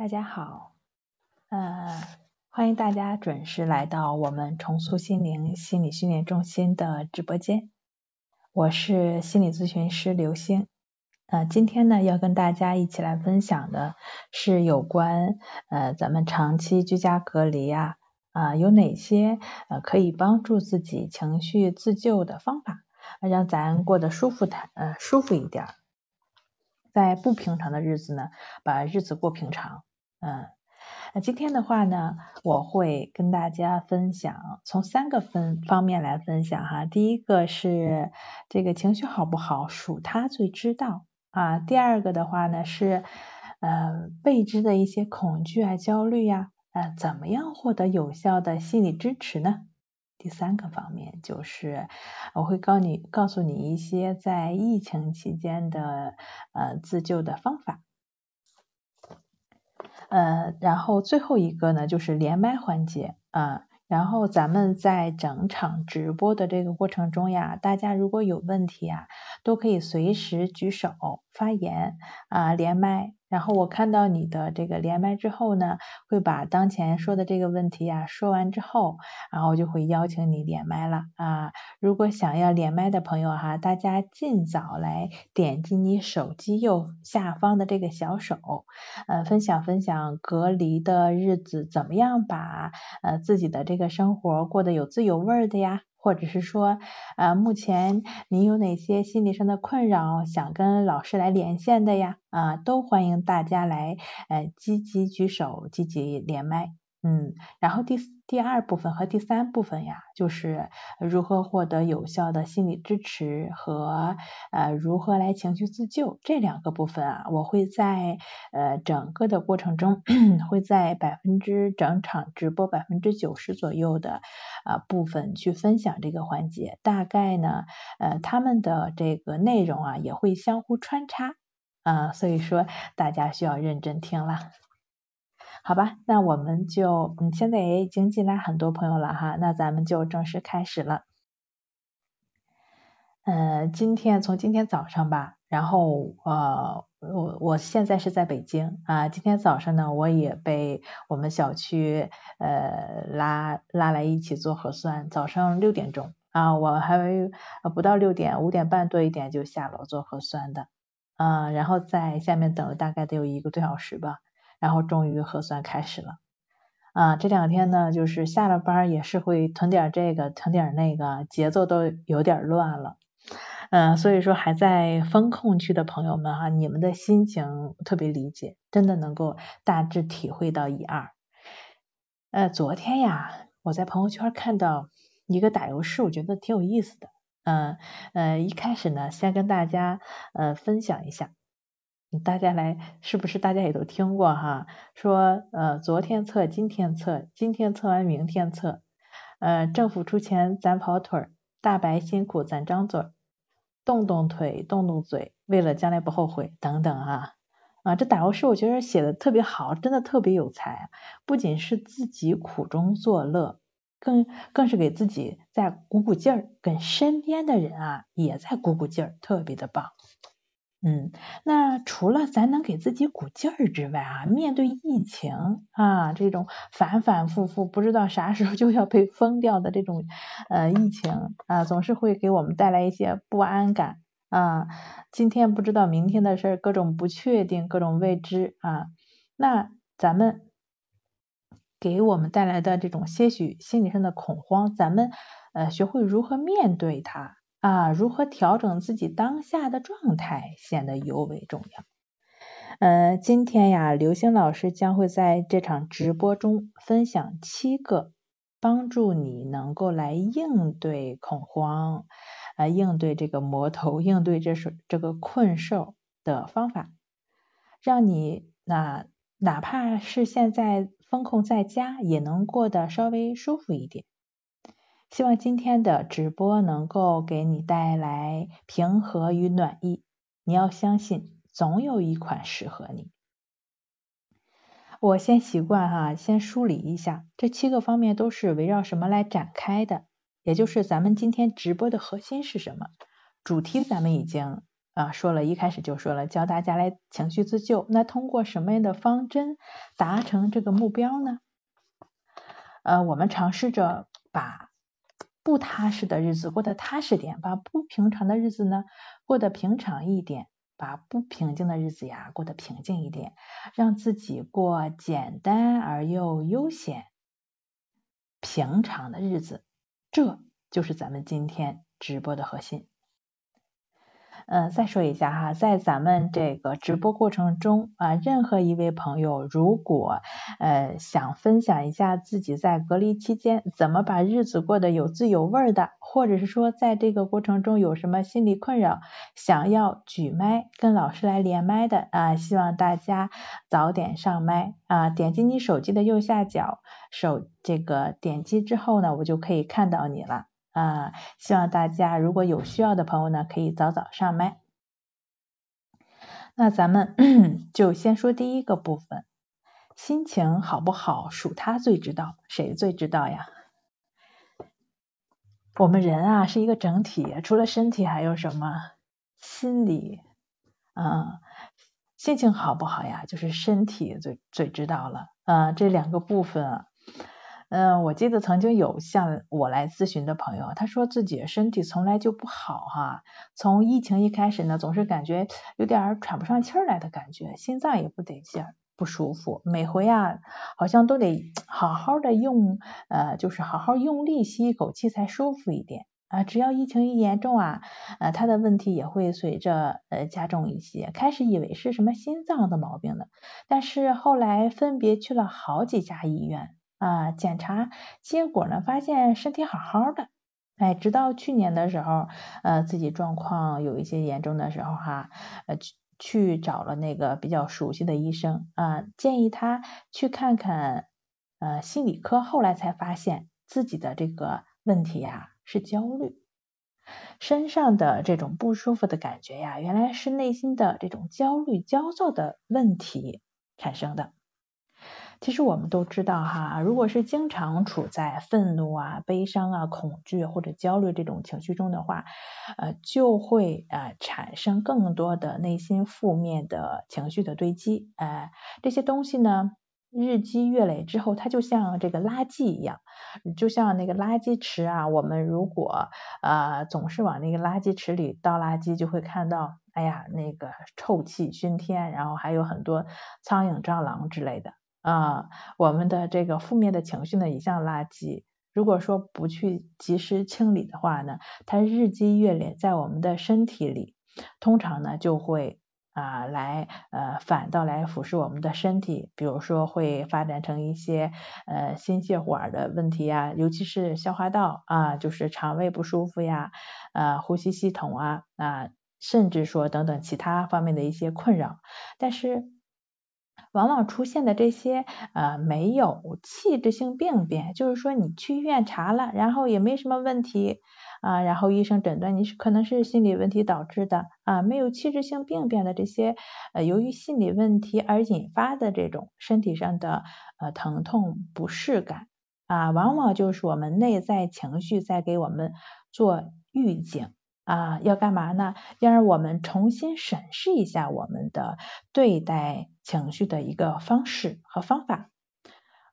大家好，呃，欢迎大家准时来到我们重塑心灵心理训练中心的直播间，我是心理咨询师刘星，呃，今天呢要跟大家一起来分享的是有关呃咱们长期居家隔离啊啊有哪些呃可以帮助自己情绪自救的方法，让咱过得舒服坦呃舒服一点。在不平常的日子呢，把日子过平常。嗯，那今天的话呢，我会跟大家分享从三个分方面来分享哈。第一个是这个情绪好不好，属他最知道啊。第二个的话呢是呃未知的一些恐惧啊、焦虑呀，呃，怎么样获得有效的心理支持呢？第三个方面就是我会告你告诉你一些在疫情期间的呃自救的方法，呃，然后最后一个呢就是连麦环节啊。然后咱们在整场直播的这个过程中呀，大家如果有问题啊，都可以随时举手发言啊，连麦。然后我看到你的这个连麦之后呢，会把当前说的这个问题呀说完之后，然后就会邀请你连麦了啊。如果想要连麦的朋友哈，大家尽早来点击你手机右下方的这个小手，呃，分享分享隔离的日子怎么样把呃自己的这个生活过得有滋有味的呀。或者是说，呃，目前您有哪些心理上的困扰，想跟老师来连线的呀？啊，都欢迎大家来，呃，积极举手，积极连麦。嗯，然后第四第二部分和第三部分呀，就是如何获得有效的心理支持和呃如何来情绪自救这两个部分啊，我会在呃整个的过程中 会在百分之整场直播百分之九十左右的啊部分去分享这个环节，大概呢呃他们的这个内容啊也会相互穿插啊，所以说大家需要认真听了。好吧，那我们就嗯，现在也已经进来很多朋友了哈，那咱们就正式开始了。呃，今天从今天早上吧，然后呃，我我现在是在北京啊，今天早上呢，我也被我们小区呃拉拉来一起做核酸，早上六点钟啊，我还不到六点，五点半多一点就下楼做核酸的，嗯，然后在下面等了大概得有一个多小时吧。然后终于核酸开始了，啊，这两天呢，就是下了班也是会囤点这个，囤点那个，节奏都有点乱了，嗯，所以说还在风控区的朋友们哈，你们的心情特别理解，真的能够大致体会到一二。呃，昨天呀，我在朋友圈看到一个打油诗，我觉得挺有意思的，嗯呃，一开始呢，先跟大家呃分享一下。大家来，是不是大家也都听过哈？说呃，昨天测，今天测，今天测完明天测，呃，政府出钱咱跑腿儿，大白辛苦咱张嘴，动动腿，动动嘴，为了将来不后悔等等啊啊！这打油诗我觉得写的特别好，真的特别有才，不仅是自己苦中作乐，更更是给自己在鼓鼓劲儿，跟身边的人啊也在鼓鼓劲儿，特别的棒。嗯，那除了咱能给自己鼓劲儿之外啊，面对疫情啊这种反反复复不知道啥时候就要被封掉的这种呃疫情啊，总是会给我们带来一些不安感啊。今天不知道明天的事儿，各种不确定，各种未知啊。那咱们给我们带来的这种些许心理上的恐慌，咱们呃学会如何面对它。啊，如何调整自己当下的状态显得尤为重要。呃，今天呀，刘星老师将会在这场直播中分享七个帮助你能够来应对恐慌、啊应对这个魔头、应对这是这个困兽的方法，让你那哪怕是现在风控在家，也能过得稍微舒服一点。希望今天的直播能够给你带来平和与暖意。你要相信，总有一款适合你。我先习惯哈，先梳理一下这七个方面都是围绕什么来展开的，也就是咱们今天直播的核心是什么？主题咱们已经啊，说了一开始就说了，教大家来情绪自救。那通过什么样的方针达成这个目标呢？呃，我们尝试着把不踏实的日子过得踏实点，把不平常的日子呢过得平常一点，把不平静的日子呀过得平静一点，让自己过简单而又悠闲、平常的日子。这就是咱们今天直播的核心。嗯，再说一下哈，在咱们这个直播过程中啊，任何一位朋友如果呃想分享一下自己在隔离期间怎么把日子过得有滋有味的，或者是说在这个过程中有什么心理困扰，想要举麦跟老师来连麦的啊，希望大家早点上麦啊，点击你手机的右下角手这个点击之后呢，我就可以看到你了。啊，希望大家如果有需要的朋友呢，可以早早上麦。那咱们 就先说第一个部分，心情好不好，属他最知道，谁最知道呀？我们人啊是一个整体，除了身体还有什么？心理，啊，心情好不好呀？就是身体最最知道了，啊，这两个部分啊。嗯，我记得曾经有向我来咨询的朋友，他说自己身体从来就不好哈，从疫情一开始呢，总是感觉有点喘不上气来的感觉，心脏也不得劲，不舒服，每回啊好像都得 好好的用呃，就是好好用力吸一口气才舒服一点啊。只要疫情一严重啊，呃，他的问题也会随着呃加重一些。开始以为是什么心脏的毛病呢，但是后来分别去了好几家医院。啊，检查结果呢，发现身体好好的，哎，直到去年的时候，呃，自己状况有一些严重的时候哈，呃，去去找了那个比较熟悉的医生啊，建议他去看看呃心理科，后来才发现自己的这个问题呀是焦虑，身上的这种不舒服的感觉呀，原来是内心的这种焦虑、焦躁的问题产生的。其实我们都知道哈，如果是经常处在愤怒啊、悲伤啊、恐惧或者焦虑这种情绪中的话，呃，就会呃产生更多的内心负面的情绪的堆积，呃，这些东西呢日积月累之后，它就像这个垃圾一样，就像那个垃圾池啊，我们如果呃总是往那个垃圾池里倒垃圾，就会看到，哎呀，那个臭气熏天，然后还有很多苍蝇、蟑螂之类的。啊，我们的这个负面的情绪呢，也像垃圾，如果说不去及时清理的话呢，它日积月累在我们的身体里，通常呢就会啊来呃反倒来腐蚀我们的身体，比如说会发展成一些呃心血管的问题呀，尤其是消化道啊，就是肠胃不舒服呀，呃呼吸系统啊啊，甚至说等等其他方面的一些困扰，但是。往往出现的这些呃没有器质性病变，就是说你去医院查了，然后也没什么问题啊，然后医生诊断你是可能是心理问题导致的啊，没有器质性病变的这些呃由于心理问题而引发的这种身体上的呃疼痛不适感啊，往往就是我们内在情绪在给我们做预警。啊，要干嘛呢？要让我们重新审视一下我们的对待情绪的一个方式和方法。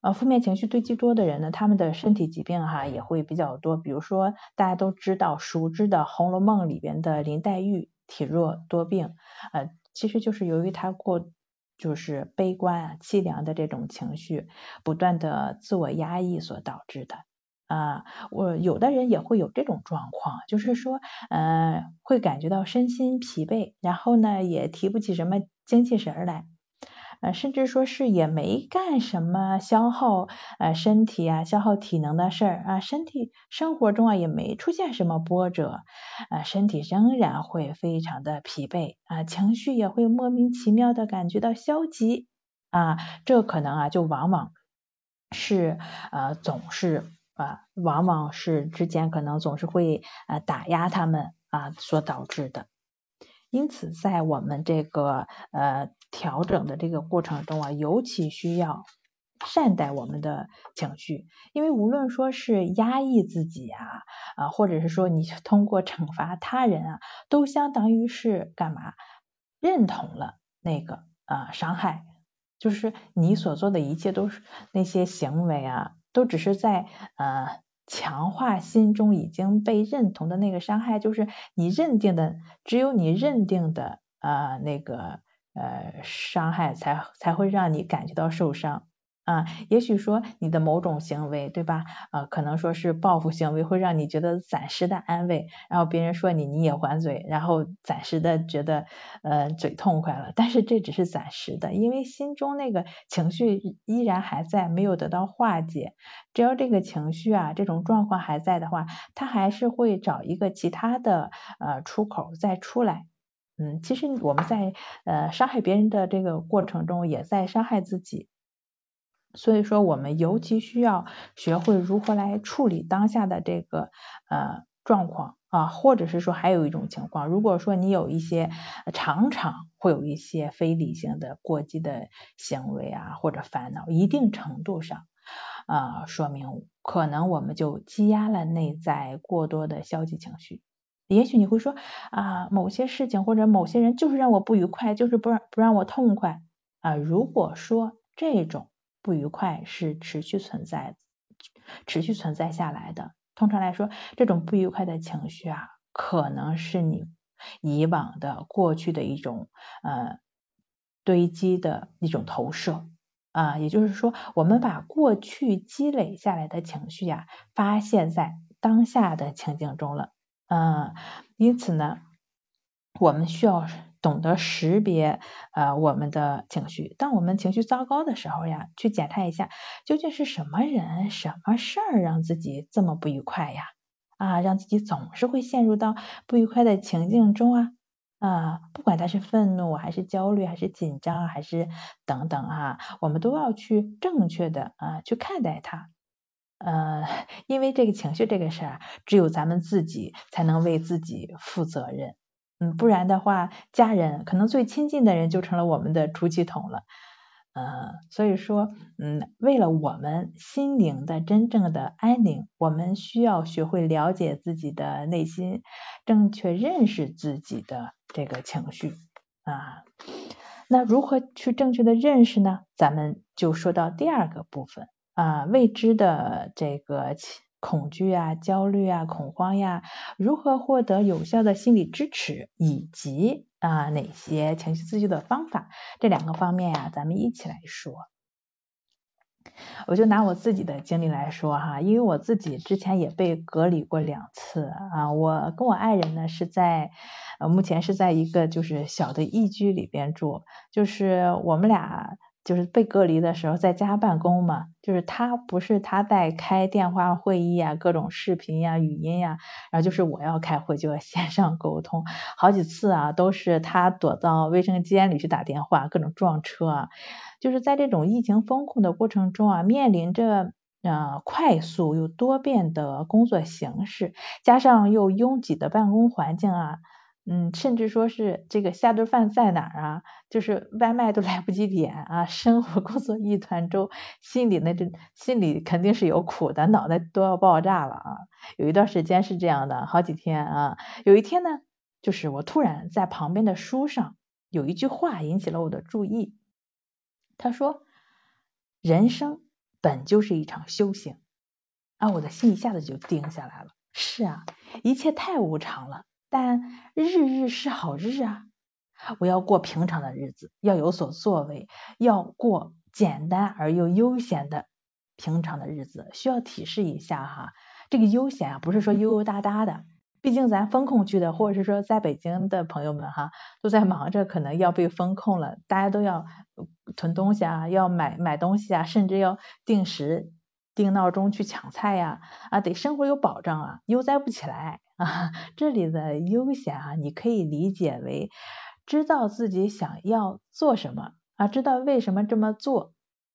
呃，负面情绪堆积多的人呢，他们的身体疾病哈也会比较多。比如说大家都知道熟知的《红楼梦》里边的林黛玉体弱多病，呃，其实就是由于她过就是悲观啊、凄凉的这种情绪，不断的自我压抑所导致的。啊，我有的人也会有这种状况，就是说，呃，会感觉到身心疲惫，然后呢，也提不起什么精气神来，呃，甚至说是也没干什么消耗呃身体啊、消耗体能的事儿啊，身体生活中啊也没出现什么波折，啊，身体仍然会非常的疲惫啊，情绪也会莫名其妙的感觉到消极啊，这可能啊就往往是呃总是。啊，往往是之间可能总是会呃打压他们啊所导致的，因此在我们这个呃调整的这个过程中啊，尤其需要善待我们的情绪，因为无论说是压抑自己啊，啊，或者是说你通过惩罚他人啊，都相当于是干嘛？认同了那个啊伤害，就是你所做的一切都是那些行为啊，都只是在呃强化心中已经被认同的那个伤害，就是你认定的，只有你认定的呃那个呃伤害才才会让你感觉到受伤。啊，也许说你的某种行为，对吧？啊，可能说是报复行为，会让你觉得暂时的安慰，然后别人说你，你也还嘴，然后暂时的觉得呃嘴痛快了。但是这只是暂时的，因为心中那个情绪依然还在，没有得到化解。只要这个情绪啊，这种状况还在的话，他还是会找一个其他的呃出口再出来。嗯，其实我们在呃伤害别人的这个过程中，也在伤害自己。所以说，我们尤其需要学会如何来处理当下的这个呃状况啊，或者是说还有一种情况，如果说你有一些常常会有一些非理性的过激的行为啊，或者烦恼，一定程度上啊，说明可能我们就积压了内在过多的消极情绪。也许你会说啊，某些事情或者某些人就是让我不愉快，就是不让不让我痛快啊。如果说这种不愉快是持续存在、持续存在下来的。通常来说，这种不愉快的情绪啊，可能是你以往的过去的一种呃堆积的一种投射啊。也就是说，我们把过去积累下来的情绪呀，发现在当下的情境中了。嗯，因此呢，我们需要。懂得识别呃我们的情绪，当我们情绪糟糕的时候呀，去检查一下究竟是什么人、什么事儿让自己这么不愉快呀？啊，让自己总是会陷入到不愉快的情境中啊啊，不管他是愤怒还是焦虑还是紧张还是等等啊，我们都要去正确的啊去看待它，呃，因为这个情绪这个事儿，只有咱们自己才能为自己负责任。嗯，不然的话，家人可能最亲近的人就成了我们的出气筒了。嗯，所以说，嗯，为了我们心灵的真正的安宁，我们需要学会了解自己的内心，正确认识自己的这个情绪啊。那如何去正确的认识呢？咱们就说到第二个部分啊，未知的这个情。恐惧啊、焦虑啊、恐慌呀，如何获得有效的心理支持，以及啊哪些情绪自救的方法？这两个方面呀，咱们一起来说。我就拿我自己的经历来说哈，因为我自己之前也被隔离过两次啊，我跟我爱人呢是在呃目前是在一个就是小的一居里边住，就是我们俩。就是被隔离的时候在家办公嘛，就是他不是他在开电话会议啊，各种视频呀、语音呀，然后就是我要开会就要线上沟通，好几次啊都是他躲到卫生间里去打电话，各种撞车啊，就是在这种疫情风控的过程中啊，面临着呃快速又多变的工作形式，加上又拥挤的办公环境啊。嗯，甚至说是这个下顿饭在哪儿啊？就是外卖都来不及点啊，生活工作一团糟，心里那这心里肯定是有苦的，脑袋都要爆炸了啊！有一段时间是这样的，好几天啊。有一天呢，就是我突然在旁边的书上有一句话引起了我的注意，他说：“人生本就是一场修行。”啊，我的心一下子就定下来了。是啊，一切太无常了。但日日是好日啊！我要过平常的日子，要有所作为，要过简单而又悠闲的平常的日子。需要提示一下哈，这个悠闲啊，不是说 悠悠哒哒的，毕竟咱风控区的，或者是说在北京的朋友们哈，都在忙着，可能要被风控了，大家都要囤东西啊，要买买东西啊，甚至要定时定闹钟去抢菜呀，啊，得生活有保障啊，悠哉不起来。啊，这里的悠闲啊，你可以理解为知道自己想要做什么啊，知道为什么这么做。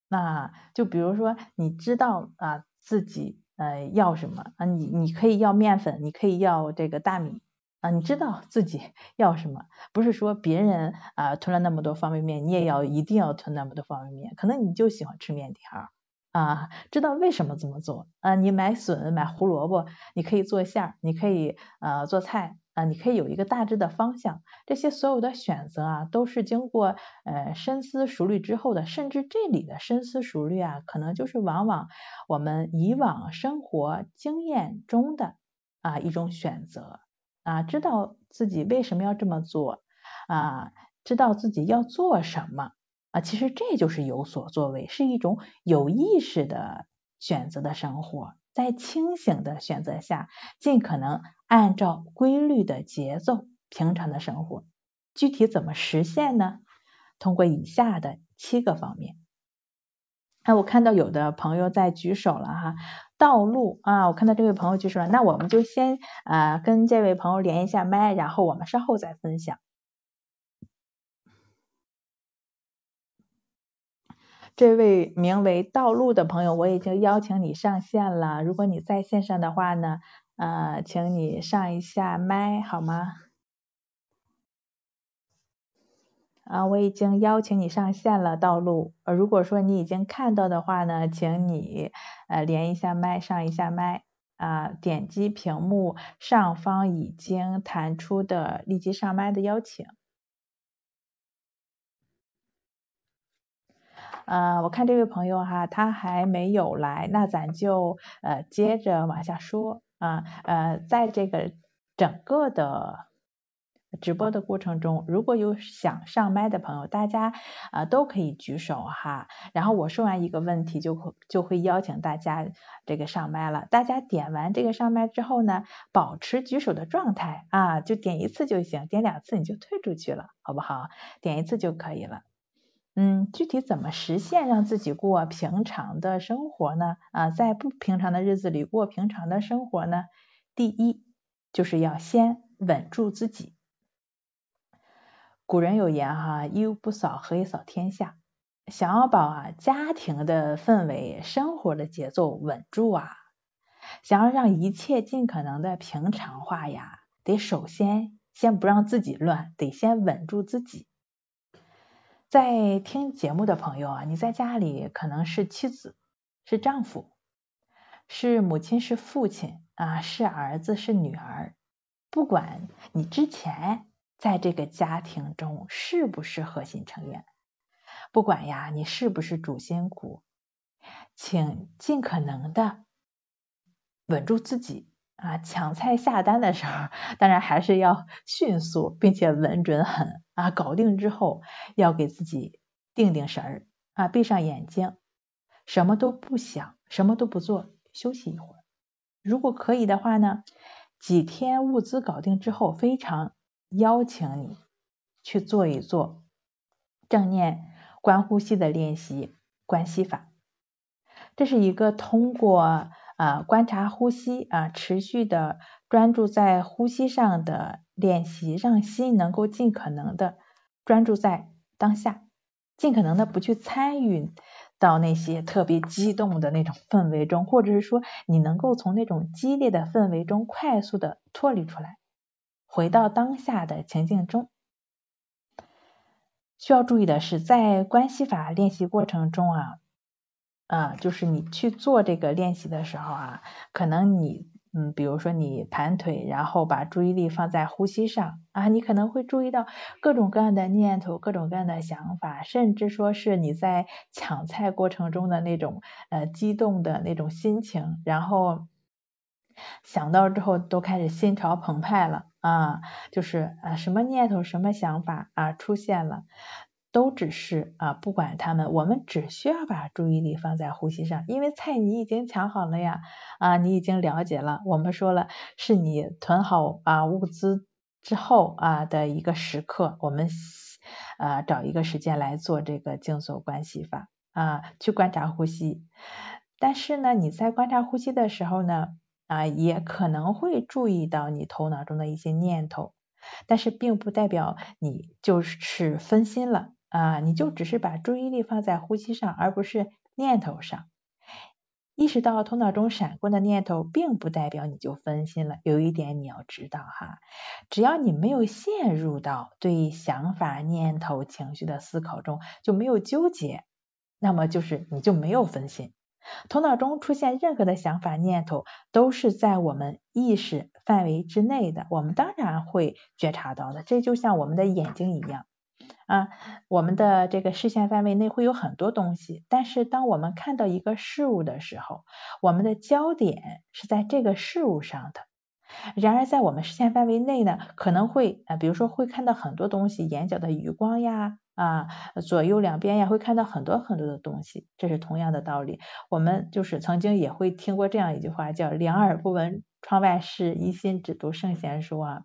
那就比如说，你知道啊自己呃要什么啊，你你可以要面粉，你可以要这个大米啊，你知道自己 要什么，不是说别人啊囤了那么多方便面，你也要一定要囤那么多方便面，可能你就喜欢吃面条啊，知道为什么这么做啊？你买笋买胡萝卜，你可以做馅儿，你可以呃做菜啊，你可以有一个大致的方向，这些所有的选择啊，都是经过呃深思熟虑之后的，甚至这里的深思熟虑啊，可能就是往往我们以往生活经验中的啊一种选择。啊，知道自己为什么要这么做啊，知道自己要做什么啊，其实这就是有所作为，是一种有意识的选择的生活，在清醒的选择下，尽可能按照规律的节奏，平常的生活。具体怎么实现呢？通过以下的七个方面。哎，我看到有的朋友在举手了哈。道路啊，我看到这位朋友举手了，那我们就先啊跟这位朋友连一下麦，然后我们稍后再分享。这位名为道路的朋友，我已经邀请你上线了，如果你在线上的话呢，呃，请你上一下麦好吗？啊，我已经邀请你上线了，道路。呃，如果说你已经看到的话呢，请你呃连一下麦，上一下麦啊，点击屏幕上方已经弹出的立即上麦的邀请。呃，我看这位朋友哈，他还没有来，那咱就呃接着往下说啊，呃，在这个整个的。直播的过程中，如果有想上麦的朋友，大家啊都可以举手哈。然后我说完一个问题，就会就会邀请大家这个上麦了。大家点完这个上麦之后呢，保持举手的状态啊，就点一次就行，点两次你就退出去了，好不好？点一次就可以了。嗯，具体怎么实现让自己过平常的生活呢？啊，在不平常的日子里过平常的生活呢？第一，就是要先稳住自己。古人有言哈，一屋不扫，何以扫天下？想要把家庭的氛围、生活的节奏稳住啊，想要让一切尽可能的平常化呀，得首先先不让自己乱，得先稳住自己。在听节目的朋友啊，你在家里可能是妻子，是丈夫，是母亲，是父亲啊，是儿子，是女儿，不管你之前。在这个家庭中，是不是核心成员？不管呀，你是不是主心骨，请尽可能的稳住自己啊！抢菜下单的时候，当然还是要迅速，并且稳准狠啊！搞定之后，要给自己定定神儿啊，闭上眼睛，什么都不想，什么都不做，休息一会儿。如果可以的话呢，几天物资搞定之后，非常。邀请你去做一做正念观呼吸的练习，观息法。这是一个通过啊观察呼吸啊，持续的专注在呼吸上的练习，让心能够尽可能的专注在当下，尽可能的不去参与到那些特别激动的那种氛围中，或者是说你能够从那种激烈的氛围中快速的脱离出来。回到当下的情境中，需要注意的是，在关系法练习过程中啊，啊，就是你去做这个练习的时候啊，可能你，嗯，比如说你盘腿，然后把注意力放在呼吸上啊，你可能会注意到各种各样的念头、各种各样的想法，甚至说是你在抢菜过程中的那种呃激动的那种心情，然后想到之后都开始心潮澎湃了。啊，就是啊，什么念头、什么想法啊出现了，都只是啊，不管他们，我们只需要把注意力放在呼吸上，因为菜你已经抢好了呀，啊，你已经了解了，我们说了，是你囤好啊物资之后啊的一个时刻，我们啊找一个时间来做这个静坐观息法啊，去观察呼吸，但是呢，你在观察呼吸的时候呢。啊，也可能会注意到你头脑中的一些念头，但是并不代表你就是分心了啊，你就只是把注意力放在呼吸上，而不是念头上。意识到头脑中闪过的念头，并不代表你就分心了。有一点你要知道哈，只要你没有陷入到对想法、念头、情绪的思考中，就没有纠结，那么就是你就没有分心。头脑中出现任何的想法、念头，都是在我们意识范围之内的，我们当然会觉察到的。这就像我们的眼睛一样。啊，我们的这个视线范围内会有很多东西，但是当我们看到一个事物的时候，我们的焦点是在这个事物上的。然而，在我们视线范围内呢，可能会啊，比如说会看到很多东西，眼角的余光呀，啊，左右两边呀，会看到很多很多的东西。这是同样的道理。我们就是曾经也会听过这样一句话，叫“两耳不闻窗外事，一心只读圣贤书”啊。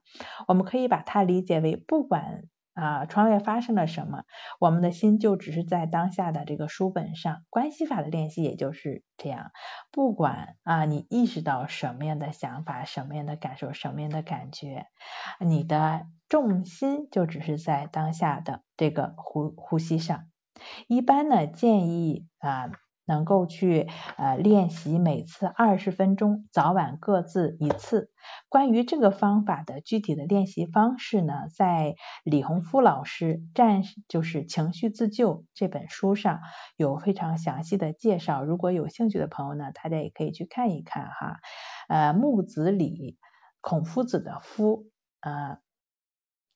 我们可以把它理解为，不管。啊，窗外发生了什么？我们的心就只是在当下的这个书本上。关系法的练习也就是这样，不管啊，你意识到什么样的想法、什么样的感受、什么样的感觉，你的重心就只是在当下的这个呼呼吸上。一般呢，建议啊。能够去呃练习每次二十分钟，早晚各自一次。关于这个方法的具体的练习方式呢，在李洪夫老师《战就是情绪自救》这本书上有非常详细的介绍。如果有兴趣的朋友呢，大家也可以去看一看哈。呃，木子李，孔夫子的夫，呃。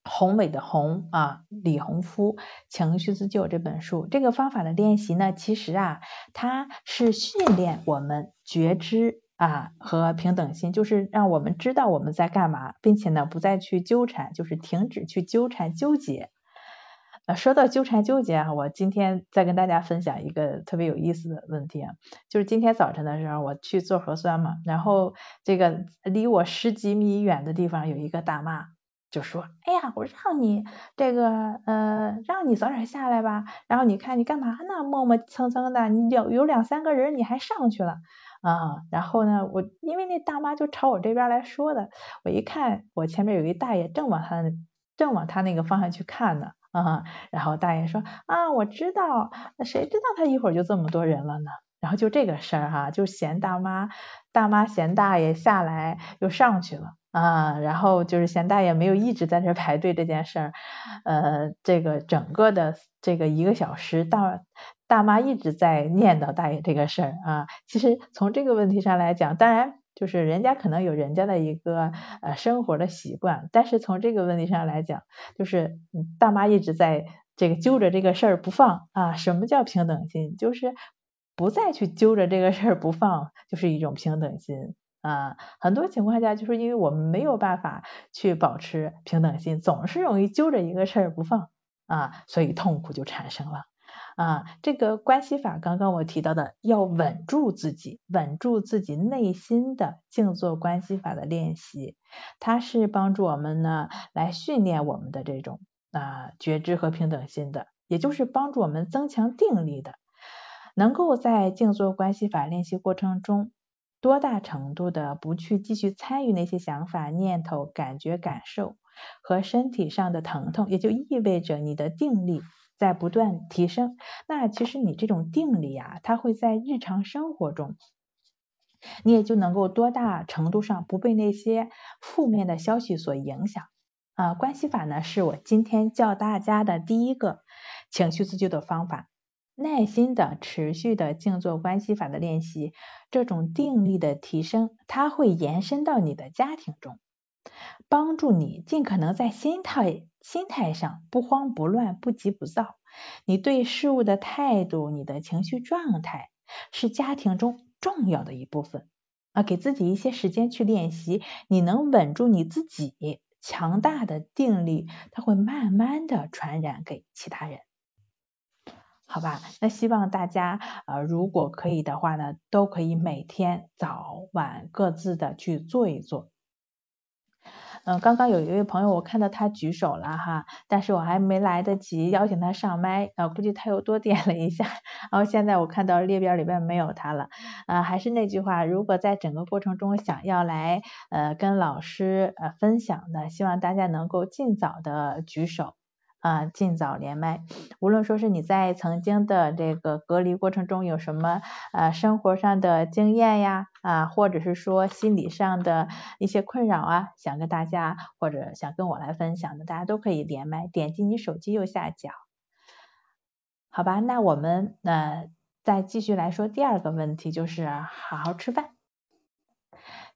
宏伟的宏啊，李洪夫《情绪自救》这本书，这个方法的练习呢，其实啊，它是训练我们觉知啊和平等心，就是让我们知道我们在干嘛，并且呢，不再去纠缠，就是停止去纠缠纠结。呃，说到纠缠纠结啊，我今天再跟大家分享一个特别有意思的问题啊，就是今天早晨的时候，我去做核酸嘛，然后这个离我十几米远的地方有一个大妈。就说，哎呀，我让你这个呃，让你早点下来吧。然后你看你干嘛呢？磨磨蹭蹭的，你有有两三个人你还上去了啊。然后呢，我因为那大妈就朝我这边来说的，我一看我前面有一大爷正往他正往他那个方向去看呢啊。然后大爷说啊，我知道，那谁知道他一会儿就这么多人了呢？然后就这个事儿哈，就嫌大妈大妈嫌大爷下来又上去了。啊，然后就是贤大爷没有一直在这排队这件事儿，呃，这个整个的这个一个小时，大大妈一直在念叨大爷这个事儿啊。其实从这个问题上来讲，当然就是人家可能有人家的一个呃生活的习惯，但是从这个问题上来讲，就是大妈一直在这个揪着这个事儿不放啊。什么叫平等心？就是不再去揪着这个事儿不放，就是一种平等心。啊，很多情况下就是因为我们没有办法去保持平等心，总是容易揪着一个事儿不放啊，所以痛苦就产生了啊。这个关系法，刚刚我提到的，要稳住自己，稳住自己内心的静坐关系法的练习，它是帮助我们呢来训练我们的这种啊觉知和平等心的，也就是帮助我们增强定力的，能够在静坐关系法练习过程中。多大程度的不去继续参与那些想法、念头、感觉、感受和身体上的疼痛，也就意味着你的定力在不断提升。那其实你这种定力啊，它会在日常生活中，你也就能够多大程度上不被那些负面的消息所影响啊。关系法呢，是我今天教大家的第一个情绪自救的方法。耐心的、持续的静坐关系法的练习，这种定力的提升，它会延伸到你的家庭中，帮助你尽可能在心态、心态上不慌不乱、不急不躁。你对事物的态度、你的情绪状态，是家庭中重要的一部分啊。给自己一些时间去练习，你能稳住你自己，强大的定力，它会慢慢的传染给其他人。好吧，那希望大家呃，如果可以的话呢，都可以每天早晚各自的去做一做。嗯，刚刚有一位朋友，我看到他举手了哈，但是我还没来得及邀请他上麦，呃，估计他又多点了一下，然后现在我看到列表里边没有他了。呃，还是那句话，如果在整个过程中想要来呃跟老师呃分享的，希望大家能够尽早的举手。啊，尽早连麦。无论说是你在曾经的这个隔离过程中有什么呃生活上的经验呀啊，或者是说心理上的一些困扰啊，想跟大家或者想跟我来分享的，大家都可以连麦，点击你手机右下角。好吧，那我们呃再继续来说第二个问题，就是好好吃饭。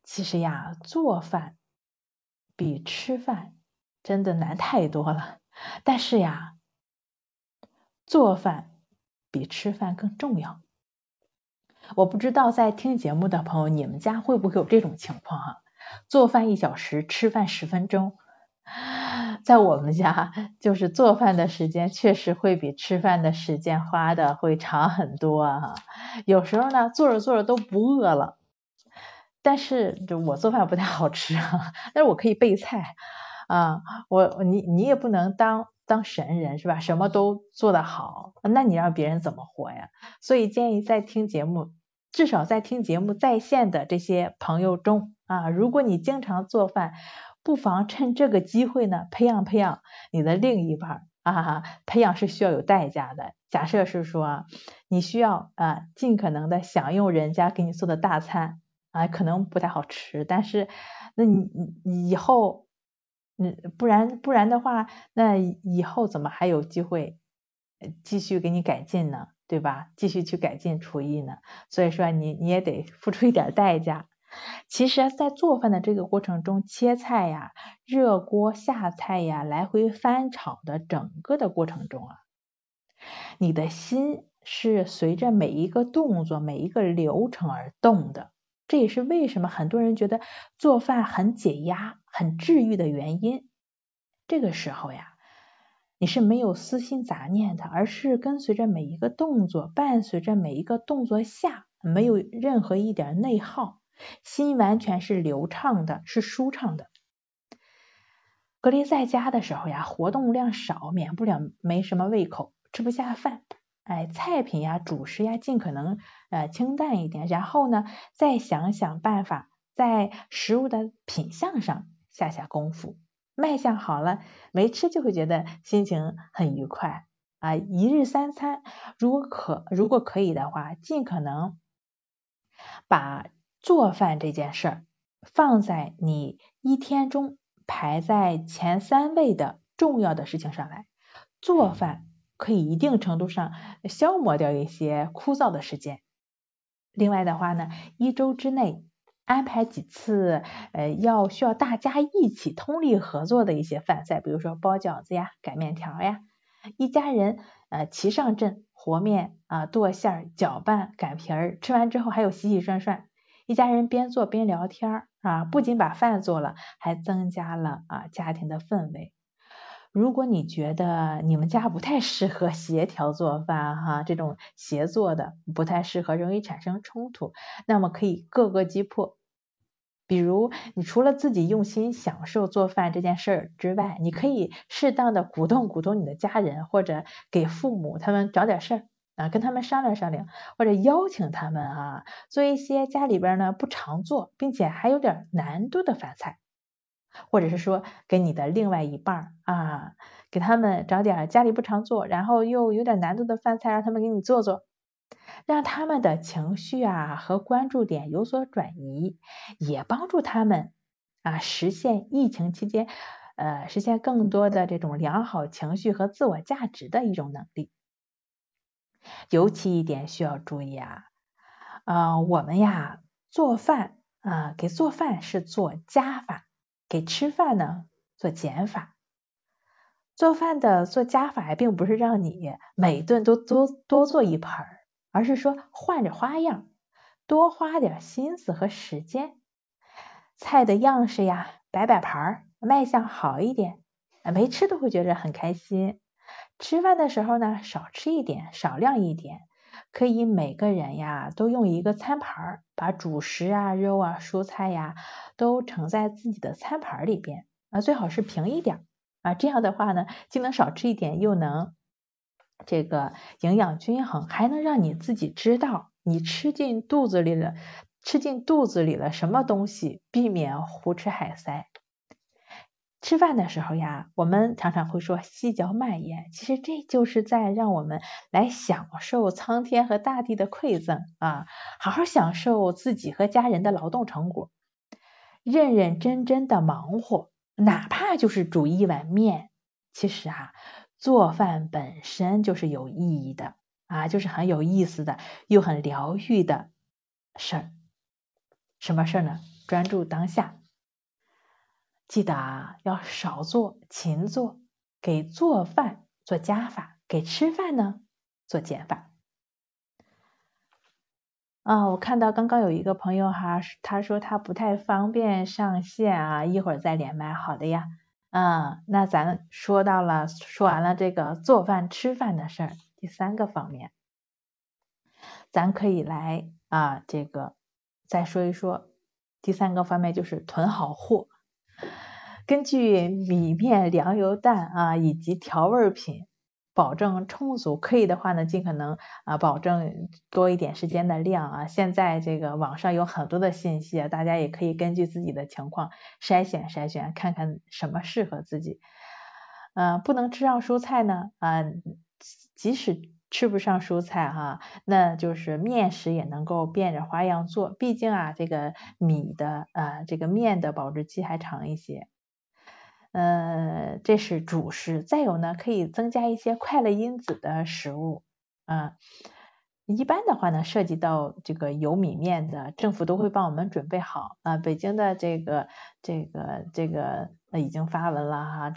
其实呀，做饭比吃饭真的难太多了。但是呀，做饭比吃饭更重要。我不知道在听节目的朋友，你们家会不会有这种情况哈？做饭一小时，吃饭十分钟。在我们家，就是做饭的时间确实会比吃饭的时间花的会长很多啊。有时候呢，做着做着都不饿了。但是，就我做饭不太好吃啊，但是我可以备菜啊。我你你也不能当当神人是吧？什么都做得好，那你让别人怎么活呀？所以建议在听节目，至少在听节目在线的这些朋友中啊，如果你经常做饭，不妨趁这个机会呢，培养培养你的另一半啊。培养是需要有代价的。假设是说，你需要啊，尽可能的享用人家给你做的大餐。啊，可能不太好吃，但是那你你以后，嗯，不然不然的话，那以后怎么还有机会继续给你改进呢？对吧？继续去改进厨艺呢？所以说你你也得付出一点代价。其实，在做饭的这个过程中，切菜呀、热锅下菜呀、来回翻炒的整个的过程中啊，你的心是随着每一个动作、每一个流程而动的。这也是为什么很多人觉得做饭很解压、很治愈的原因。这个时候呀，你是没有私心杂念的，而是跟随着每一个动作，伴随着每一个动作下，没有任何一点内耗，心完全是流畅的，是舒畅的。隔离在家的时候呀，活动量少，免不了没什么胃口，吃不下饭。哎，菜品呀、主食呀，尽可能呃清淡一点，然后呢，再想想办法，在食物的品相上下下功夫。卖相好了，没吃就会觉得心情很愉快啊。一日三餐，如果可如果可以的话，尽可能把做饭这件事儿放在你一天中排在前三位的重要的事情上来做饭。可以一定程度上消磨掉一些枯燥的时间。另外的话呢，一周之内安排几次呃要需要大家一起通力合作的一些饭菜，比如说包饺子呀、擀面条呀，一家人呃齐上阵和面啊、剁馅儿、搅拌、擀皮儿，吃完之后还有洗洗涮涮，一家人边做边聊天儿啊，不仅把饭做了，还增加了啊家庭的氛围。如果你觉得你们家不太适合协调做饭哈，这种协作的不太适合，容易产生冲突，那么可以各个击破。比如，你除了自己用心享受做饭这件事儿之外，你可以适当的鼓动鼓动你的家人，或者给父母他们找点事儿啊，跟他们商量商量，或者邀请他们啊，做一些家里边呢不常做，并且还有点难度的饭菜。或者是说，给你的另外一半啊，给他们找点家里不常做，然后又有点难度的饭菜，让他们给你做做，让他们的情绪啊和关注点有所转移，也帮助他们啊实现疫情期间呃实现更多的这种良好情绪和自我价值的一种能力。尤其一点需要注意啊，啊我们呀做饭啊给做饭是做加法。给吃饭呢做减法，做饭的做加法呀并不是让你每顿都多多做一盘，而是说换着花样，多花点心思和时间。菜的样式呀，摆摆盘，卖相好一点，没吃都会觉得很开心。吃饭的时候呢，少吃一点，少量一点。可以每个人呀都用一个餐盘儿，把主食啊、肉啊、蔬菜呀都盛在自己的餐盘里边啊，最好是平一点啊，这样的话呢，既能少吃一点，又能这个营养均衡，还能让你自己知道你吃进肚子里了，吃进肚子里了什么东西，避免胡吃海塞。吃饭的时候呀，我们常常会说细嚼慢咽，其实这就是在让我们来享受苍天和大地的馈赠啊，好好享受自己和家人的劳动成果，认认真真的忙活，哪怕就是煮一碗面，其实啊，做饭本身就是有意义的啊，就是很有意思的，又很疗愈的事儿。什么事儿呢？专注当下。记得啊，要少做，勤做，给做饭做加法，给吃饭呢做减法。啊，我看到刚刚有一个朋友哈，他说他不太方便上线啊，一会儿再连麦。好的呀，嗯，那咱说到了，说完了这个做饭吃饭的事儿，第三个方面，咱可以来啊，这个再说一说第三个方面，就是囤好货。根据米面粮油蛋啊以及调味品，保证充足。可以的话呢，尽可能啊保证多一点时间的量啊。现在这个网上有很多的信息，大家也可以根据自己的情况筛选筛选，看看什么适合自己。呃，不能吃上蔬菜呢啊，即使吃不上蔬菜哈，那就是面食也能够变着花样做。毕竟啊，这个米的啊这个面的保质期还长一些。呃，这是主食。再有呢，可以增加一些快乐因子的食物啊。一般的话呢，涉及到这个油米面的，政府都会帮我们准备好啊。北京的这个这个这个已经发文了哈，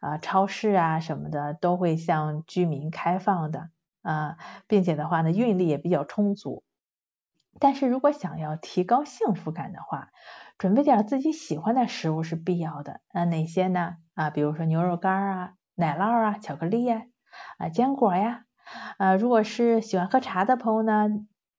啊，超市啊什么的都会向居民开放的啊，并且的话呢，运力也比较充足。但是如果想要提高幸福感的话，准备点自己喜欢的食物是必要的，啊哪些呢？啊，比如说牛肉干啊、奶酪啊、巧克力呀、啊坚果呀，啊如果是喜欢喝茶的朋友呢，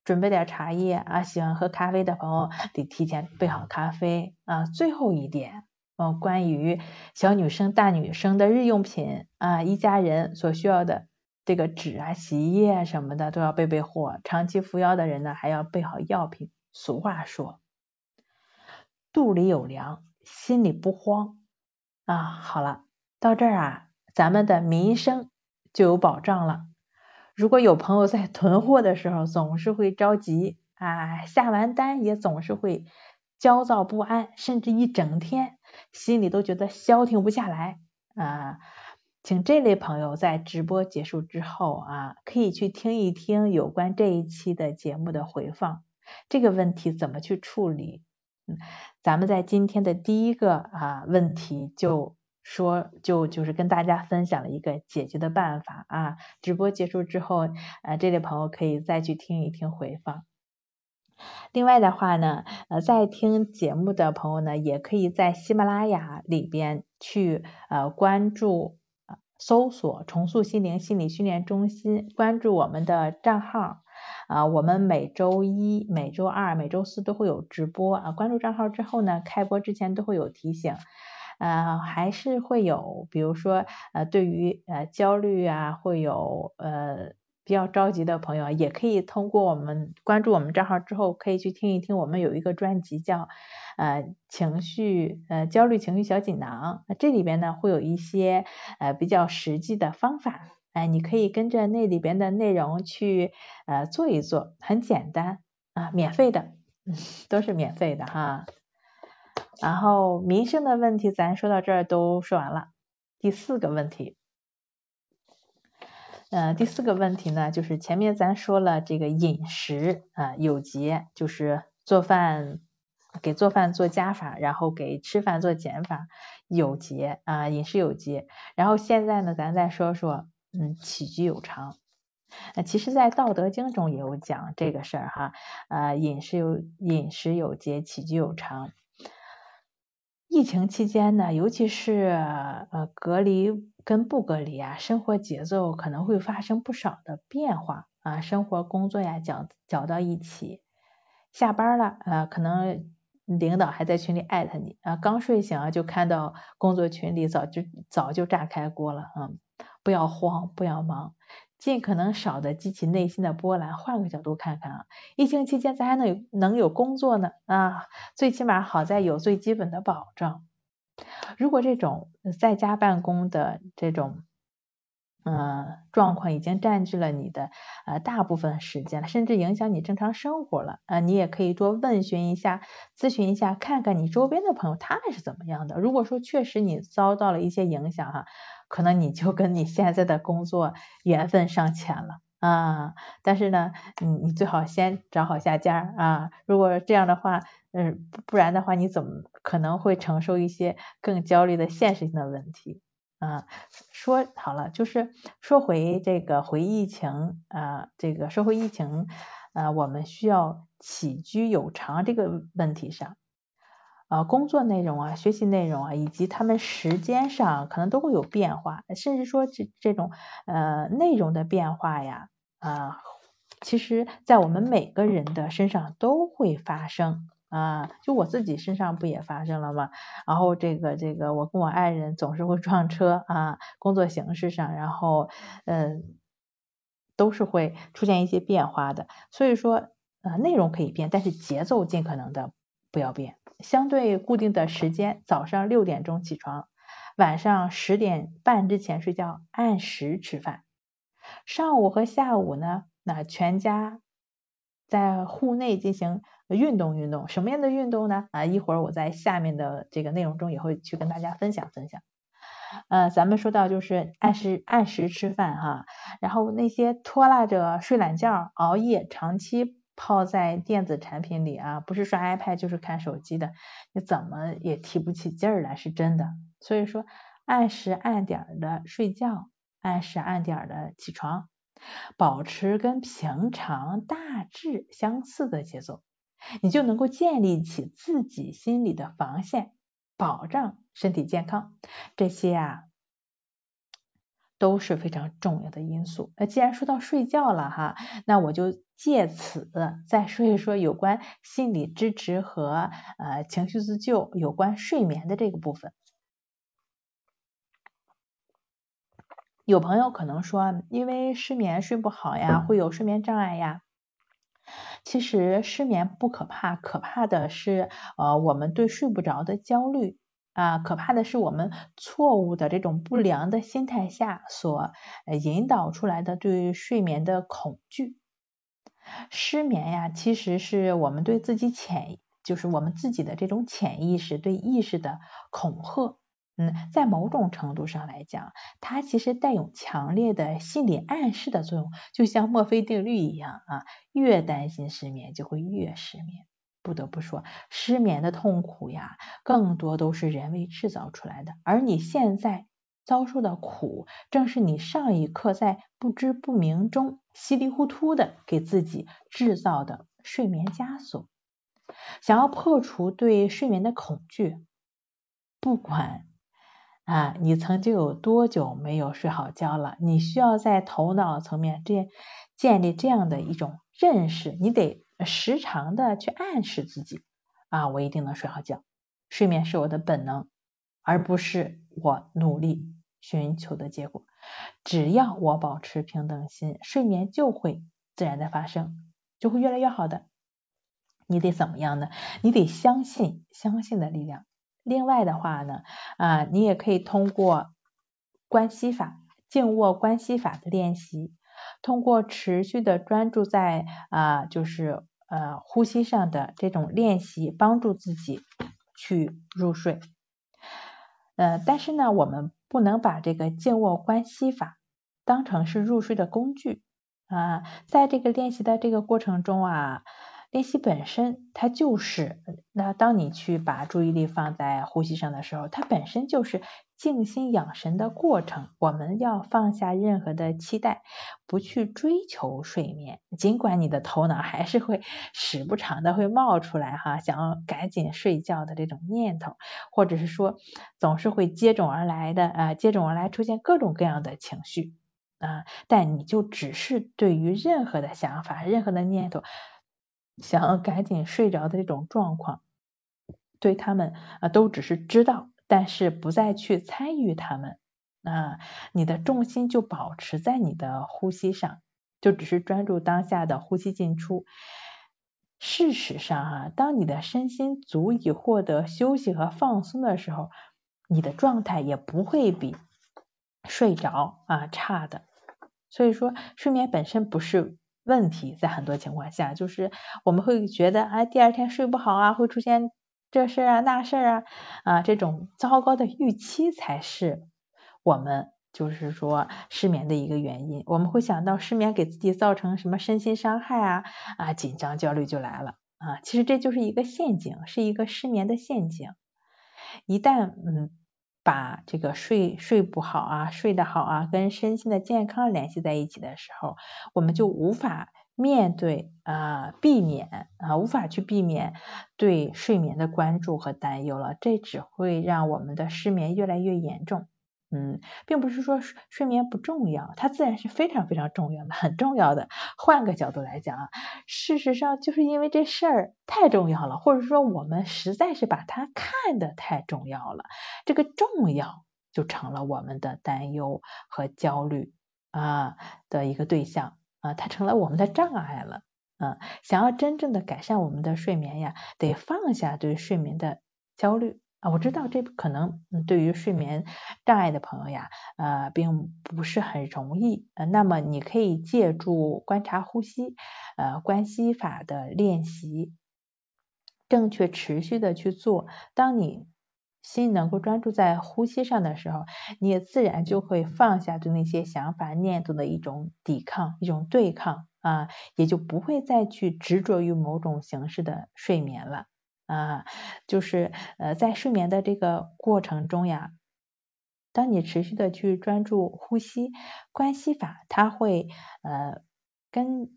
准备点茶叶啊；喜欢喝咖啡的朋友得提前备好咖啡啊。最后一点，嗯，关于小女生、大女生的日用品啊，一家人所需要的这个纸啊、洗衣液什么的都要备备货。长期服药的人呢，还要备好药品。俗话说。肚里有粮，心里不慌啊！好了，到这儿啊，咱们的民生就有保障了。如果有朋友在囤货的时候总是会着急啊，下完单也总是会焦躁不安，甚至一整天心里都觉得消停不下来啊，请这类朋友在直播结束之后啊，可以去听一听有关这一期的节目的回放，这个问题怎么去处理？咱们在今天的第一个啊问题就说就就是跟大家分享了一个解决的办法啊，直播结束之后，呃，这类朋友可以再去听一听回放。另外的话呢，呃，在听节目的朋友呢，也可以在喜马拉雅里边去呃关注、搜索“重塑心灵心理训练中心”，关注我们的账号。啊，我们每周一、每周二、每周四都会有直播啊。关注账号之后呢，开播之前都会有提醒。呃，还是会有，比如说呃，对于呃焦虑啊，会有呃比较着急的朋友，也可以通过我们关注我们账号之后，可以去听一听我们有一个专辑叫呃情绪呃焦虑情绪小锦囊，这里边呢会有一些呃比较实际的方法。哎，你可以跟着那里边的内容去呃做一做，很简单啊，免费的，都是免费的哈。然后民生的问题咱说到这儿都说完了，第四个问题，呃，第四个问题呢，就是前面咱说了这个饮食啊有节，就是做饭给做饭做加法，然后给吃饭做减法，有节啊饮食有节。然后现在呢，咱再说说。嗯，起居有常。呃，其实，在《道德经》中也有讲这个事儿哈。呃，饮食有饮食有节，起居有常。疫情期间呢，尤其是呃隔离跟不隔离啊，生活节奏可能会发生不少的变化啊，生活工作呀搅搅到一起。下班了，呃，可能领导还在群里艾特你啊，刚睡醒就看到工作群里早就早就炸开锅了，嗯。不要慌，不要忙，尽可能少的激起内心的波澜。换个角度看看啊，疫情期间咱还能有能有工作呢啊，最起码好在有最基本的保障。如果这种在家办公的这种嗯状况已经占据了你的呃大部分时间了，甚至影响你正常生活了啊，你也可以多问询一下、咨询一下，看看你周边的朋友他们是怎么样的。如果说确实你遭到了一些影响哈，可能你就跟你现在的工作缘分尚浅了。啊，但是呢，你你最好先找好下家啊。如果这样的话，嗯，不然的话，你怎么可能会承受一些更焦虑的现实性的问题啊？说好了，就是说回这个回疫情啊，这个说回疫情啊，我们需要起居有常这个问题上。啊，工作内容啊，学习内容啊，以及他们时间上可能都会有变化，甚至说这这种呃内容的变化呀，啊，其实在我们每个人的身上都会发生啊，就我自己身上不也发生了吗？然后这个这个我跟我爱人总是会撞车啊，工作形式上，然后嗯，都是会出现一些变化的，所以说啊，内容可以变，但是节奏尽可能的不要变。相对固定的时间，早上六点钟起床，晚上十点半之前睡觉，按时吃饭。上午和下午呢，那全家在户内进行运动运动。什么样的运动呢？啊，一会儿我在下面的这个内容中也会去跟大家分享分享。呃，咱们说到就是按时按时吃饭哈，然后那些拖拉着睡懒觉、熬夜、长期。泡在电子产品里啊，不是刷 iPad 就是看手机的，你怎么也提不起劲儿来，是真的。所以说，按时按点儿的睡觉，按时按点儿的起床，保持跟平常大致相似的节奏，你就能够建立起自己心里的防线，保障身体健康。这些啊。都是非常重要的因素。那既然说到睡觉了哈，那我就借此再说一说有关心理支持和呃情绪自救有关睡眠的这个部分。有朋友可能说，因为失眠睡不好呀，会有睡眠障碍呀。其实失眠不可怕，可怕的是呃我们对睡不着的焦虑。啊，可怕的是我们错误的这种不良的心态下所引导出来的对睡眠的恐惧。失眠呀，其实是我们对自己潜，就是我们自己的这种潜意识对意识的恐吓。嗯，在某种程度上来讲，它其实带有强烈的心理暗示的作用，就像墨菲定律一样啊，越担心失眠就会越失眠。不得不说，失眠的痛苦呀，更多都是人为制造出来的。而你现在遭受的苦，正是你上一刻在不知不明中稀里糊涂的给自己制造的睡眠枷锁。想要破除对睡眠的恐惧，不管啊你曾经有多久没有睡好觉了，你需要在头脑层面建建立这样的一种认识，你得。时常的去暗示自己啊，我一定能睡好觉。睡眠是我的本能，而不是我努力寻求的结果。只要我保持平等心，睡眠就会自然的发生，就会越来越好的。你得怎么样呢？你得相信相信的力量。另外的话呢，啊，你也可以通过关系法、静卧关系法的练习，通过持续的专注在啊，就是。呃，呼吸上的这种练习帮助自己去入睡。呃，但是呢，我们不能把这个静卧观息法当成是入睡的工具啊。在这个练习的这个过程中啊，练习本身它就是，那当你去把注意力放在呼吸上的时候，它本身就是。静心养神的过程，我们要放下任何的期待，不去追求睡眠。尽管你的头脑还是会时不常的会冒出来哈，想要赶紧睡觉的这种念头，或者是说总是会接踵而来的啊，接踵而来出现各种各样的情绪啊，但你就只是对于任何的想法、任何的念头，想要赶紧睡着的这种状况，对他们啊都只是知道。但是不再去参与他们，啊，你的重心就保持在你的呼吸上，就只是专注当下的呼吸进出。事实上，哈，当你的身心足以获得休息和放松的时候，你的状态也不会比睡着啊差的。所以说，睡眠本身不是问题，在很多情况下，就是我们会觉得啊，第二天睡不好啊，会出现这事儿啊那事儿啊啊这种糟糕的预期才是我们就是说失眠的一个原因。我们会想到失眠给自己造成什么身心伤害啊啊，紧张焦虑就来了啊。其实这就是一个陷阱，是一个失眠的陷阱。一旦嗯。把这个睡睡不好啊，睡得好啊，跟身心的健康联系在一起的时候，我们就无法面对啊，避免啊，无法去避免对睡眠的关注和担忧了，这只会让我们的失眠越来越严重。嗯，并不是说睡眠不重要，它自然是非常非常重要的，很重要的。换个角度来讲啊，事实上就是因为这事儿太重要了，或者说我们实在是把它看得太重要了，这个重要就成了我们的担忧和焦虑啊的一个对象啊，它成了我们的障碍了。嗯，想要真正的改善我们的睡眠呀，得放下对睡眠的焦虑。啊，我知道这可能对于睡眠障碍的朋友呀，呃，并不是很容易。呃，那么你可以借助观察呼吸，呃，关系法的练习，正确持续的去做。当你心能够专注在呼吸上的时候，你也自然就会放下对那些想法念头的一种抵抗、一种对抗啊，也就不会再去执着于某种形式的睡眠了。啊，就是呃，在睡眠的这个过程中呀，当你持续的去专注呼吸关系法，它会呃跟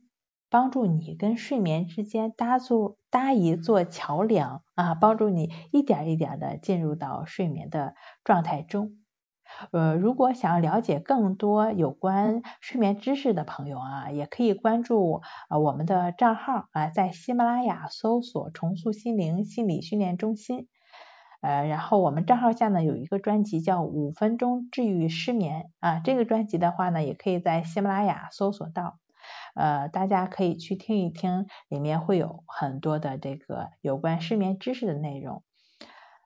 帮助你跟睡眠之间搭座搭一座桥梁啊，帮助你一点一点的进入到睡眠的状态中。呃，如果想要了解更多有关睡眠知识的朋友啊，也可以关注呃我们的账号啊，在喜马拉雅搜索“重塑心灵心理训练中心”，呃，然后我们账号下呢有一个专辑叫“五分钟治愈失眠”啊，这个专辑的话呢，也可以在喜马拉雅搜索到，呃，大家可以去听一听，里面会有很多的这个有关失眠知识的内容。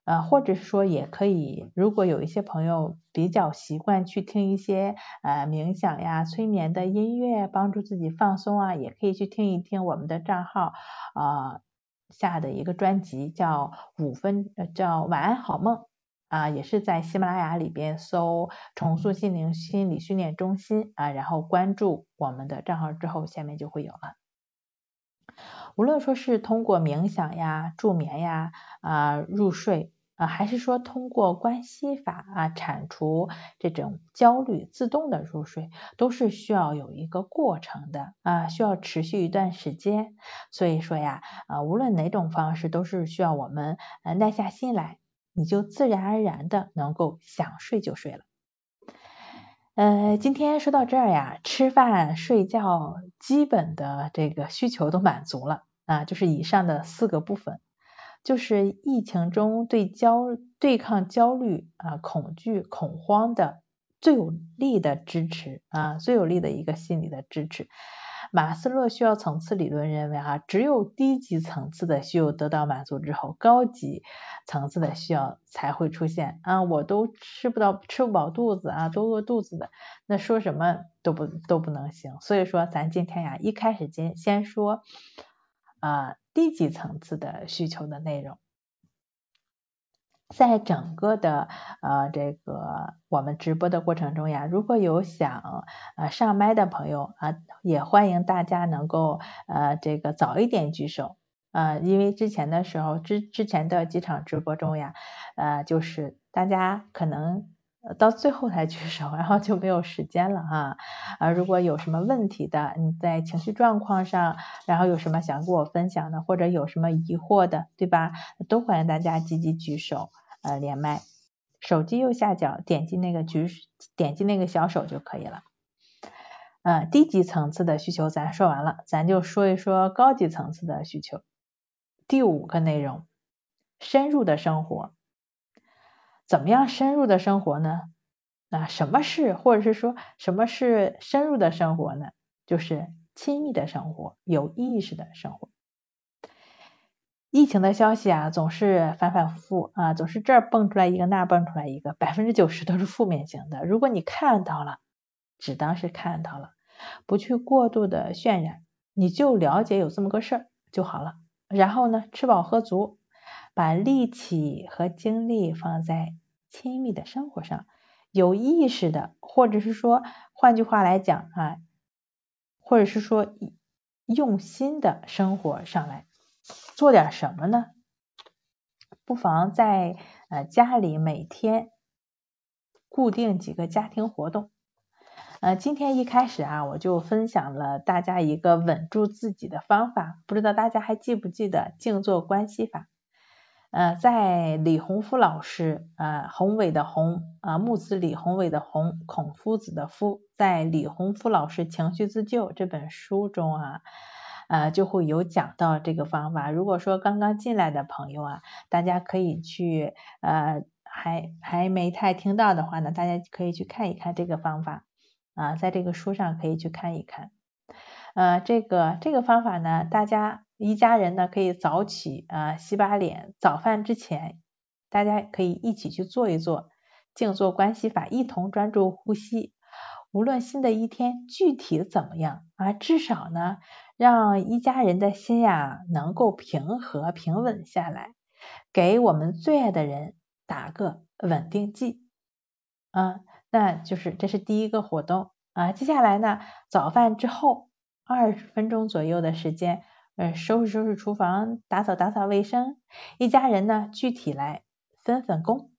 呃，或者是说也可以，如果有一些朋友比较习惯去听一些呃冥想呀、催眠的音乐，帮助自己放松啊，也可以去听一听我们的账号啊下的一个专辑，叫五分叫晚安好梦啊，也是在喜马拉雅里边搜重塑心灵心理训练中心啊，然后关注我们的账号之后，下面就会有了。无论说是通过冥想呀、助眠呀啊入睡。啊，还是说通过关系法啊，铲除这种焦虑，自动的入睡，都是需要有一个过程的啊，需要持续一段时间。所以说呀，啊，无论哪种方式，都是需要我们呃耐下心来，你就自然而然的能够想睡就睡了。呃，今天说到这儿呀，吃饭、睡觉基本的这个需求都满足了啊，就是以上的四个部分。就是疫情中对焦对抗焦虑啊恐惧恐慌的最有力的支持啊最有力的一个心理的支持。马斯洛需要层次理论认为啊，只有低级层次的需要得到满足之后，高级层次的需要才会出现啊。我都吃不到吃不饱肚子啊，都饿肚子的，那说什么都不都不能行。所以说咱今天呀，一开始今先说啊。低级层次的需求的内容，在整个的呃这个我们直播的过程中呀，如果有想呃上麦的朋友啊，也欢迎大家能够呃这个早一点举手啊，因为之前的时候之之前的几场直播中呀，呃就是大家可能。到最后才举手，然后就没有时间了哈。啊，如果有什么问题的，你在情绪状况上，然后有什么想跟我分享的，或者有什么疑惑的，对吧？都欢迎大家积极举手，呃，连麦。手机右下角点击那个举，点击那个小手就可以了。嗯，低级层次的需求咱说完了，咱就说一说高级层次的需求。第五个内容，深入的生活。怎么样深入的生活呢？啊，什么是或者是说什么是深入的生活呢？就是亲密的生活，有意识的生活。疫情的消息啊，总是反反复复啊，总是这儿蹦出来一个，那儿蹦出来一个，百分之九十都是负面型的。如果你看到了，只当是看到了，不去过度的渲染，你就了解有这么个事儿就好了。然后呢，吃饱喝足，把力气和精力放在亲密的生活上，有意识的，或者是说，换句话来讲啊，或者是说用心的生活上来。做点什么呢？不妨在呃家里每天固定几个家庭活动。呃，今天一开始啊，我就分享了大家一个稳住自己的方法，不知道大家还记不记得静坐关系法？呃，在李洪福老师啊，宏伟的宏啊，木子李，宏伟的宏，孔夫子的夫，在李洪福老师情绪自救这本书中啊。呃，就会有讲到这个方法。如果说刚刚进来的朋友啊，大家可以去呃，还还没太听到的话呢，大家可以去看一看这个方法啊，在这个书上可以去看一看。呃，这个这个方法呢，大家一家人呢可以早起啊，洗把脸，早饭之前，大家可以一起去做一做静坐关系法，一同专注呼吸。无论新的一天具体怎么样啊，至少呢。让一家人的心呀能够平和平稳下来，给我们最爱的人打个稳定剂啊，那就是这是第一个活动啊。接下来呢，早饭之后二十分钟左右的时间，呃，收拾收拾厨房，打扫打扫卫生，一家人呢具体来分分工，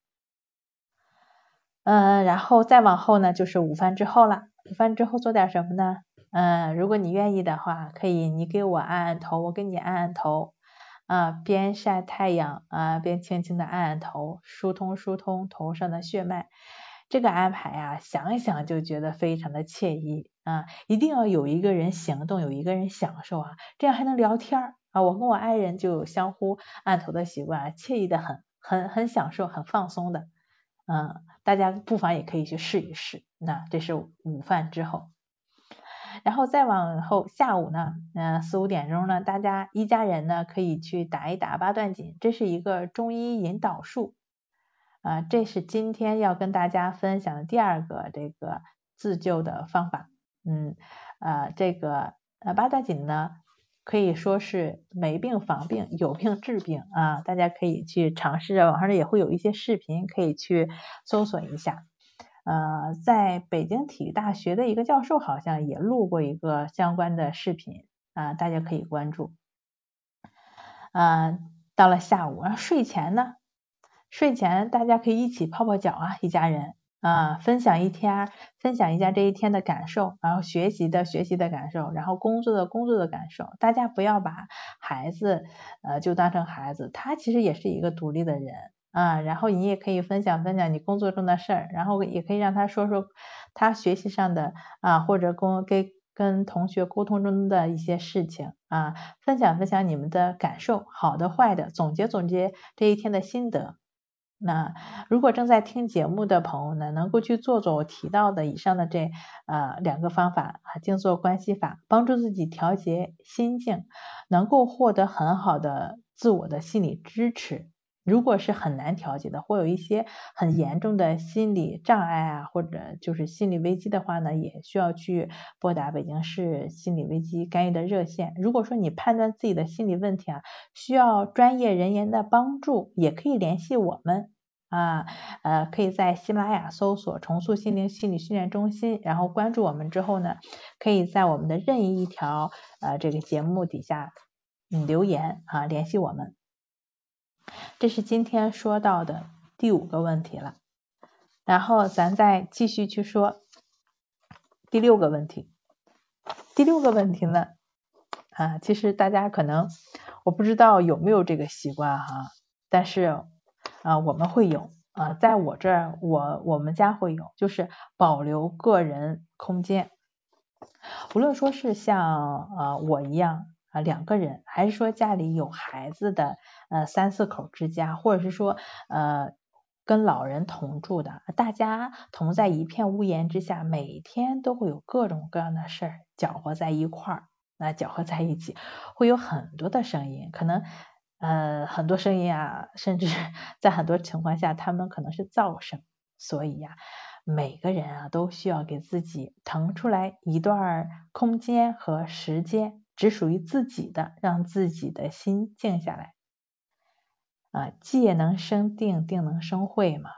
嗯，然后再往后呢就是午饭之后了，午饭之后做点什么呢？嗯，如果你愿意的话，可以你给我按按头，我给你按按头，啊，边晒太阳啊，边轻轻的按按头，疏通疏通头上的血脉。这个安排啊，想一想就觉得非常的惬意啊，一定要有一个人行动，有一个人享受啊，这样还能聊天啊。我跟我爱人就有相互按头的习惯啊，惬意的很，很很享受，很放松的。嗯，大家不妨也可以去试一试。那这是午饭之后。然后再往后，下午呢，嗯，四五点钟呢，大家一家人呢可以去打一打八段锦，这是一个中医引导术，啊，这是今天要跟大家分享的第二个这个自救的方法，嗯，呃，这个呃八段锦呢可以说是没病防病，有病治病啊，大家可以去尝试着，网上也会有一些视频可以去搜索一下。呃，在北京体育大学的一个教授好像也录过一个相关的视频啊，大家可以关注。啊，到了下午，然后睡前呢，睡前大家可以一起泡泡脚啊，一家人啊，分享一天，分享一下这一天的感受，然后学习的学习的感受，然后工作的工作的感受。大家不要把孩子呃就当成孩子，他其实也是一个独立的人。啊，然后你也可以分享分享你工作中的事儿，然后也可以让他说说他学习上的啊，或者跟跟跟同学沟通中的一些事情啊，分享分享你们的感受，好的坏的，总结总结这一天的心得。那如果正在听节目的朋友呢，能够去做做我提到的以上的这呃两个方法啊，静坐关系法，帮助自己调节心境，能够获得很好的自我的心理支持。如果是很难调节的，或有一些很严重的心理障碍啊，或者就是心理危机的话呢，也需要去拨打北京市心理危机干预的热线。如果说你判断自己的心理问题啊，需要专业人员的帮助，也可以联系我们啊，呃，可以在喜马拉雅搜索“重塑心灵心理训练中心”，然后关注我们之后呢，可以在我们的任意一条呃这个节目底下嗯留言啊联系我们。这是今天说到的第五个问题了，然后咱再继续去说第六个问题。第六个问题呢，啊，其实大家可能我不知道有没有这个习惯哈，但是啊，我们会有啊，在我这儿，我我们家会有，就是保留个人空间，无论说是像啊我一样。两个人，还是说家里有孩子的，呃，三四口之家，或者是说，呃，跟老人同住的，大家同在一片屋檐之下，每天都会有各种各样的事儿搅和在一块儿，那搅和在一起，会有很多的声音，可能呃，很多声音啊，甚至 在很多情况下，他们可能是噪声。所以呀，每个人啊，都需要给自己腾出来一段空间和时间，只属于自己的，让自己的心静下来。啊，戒能生定，定能生慧嘛。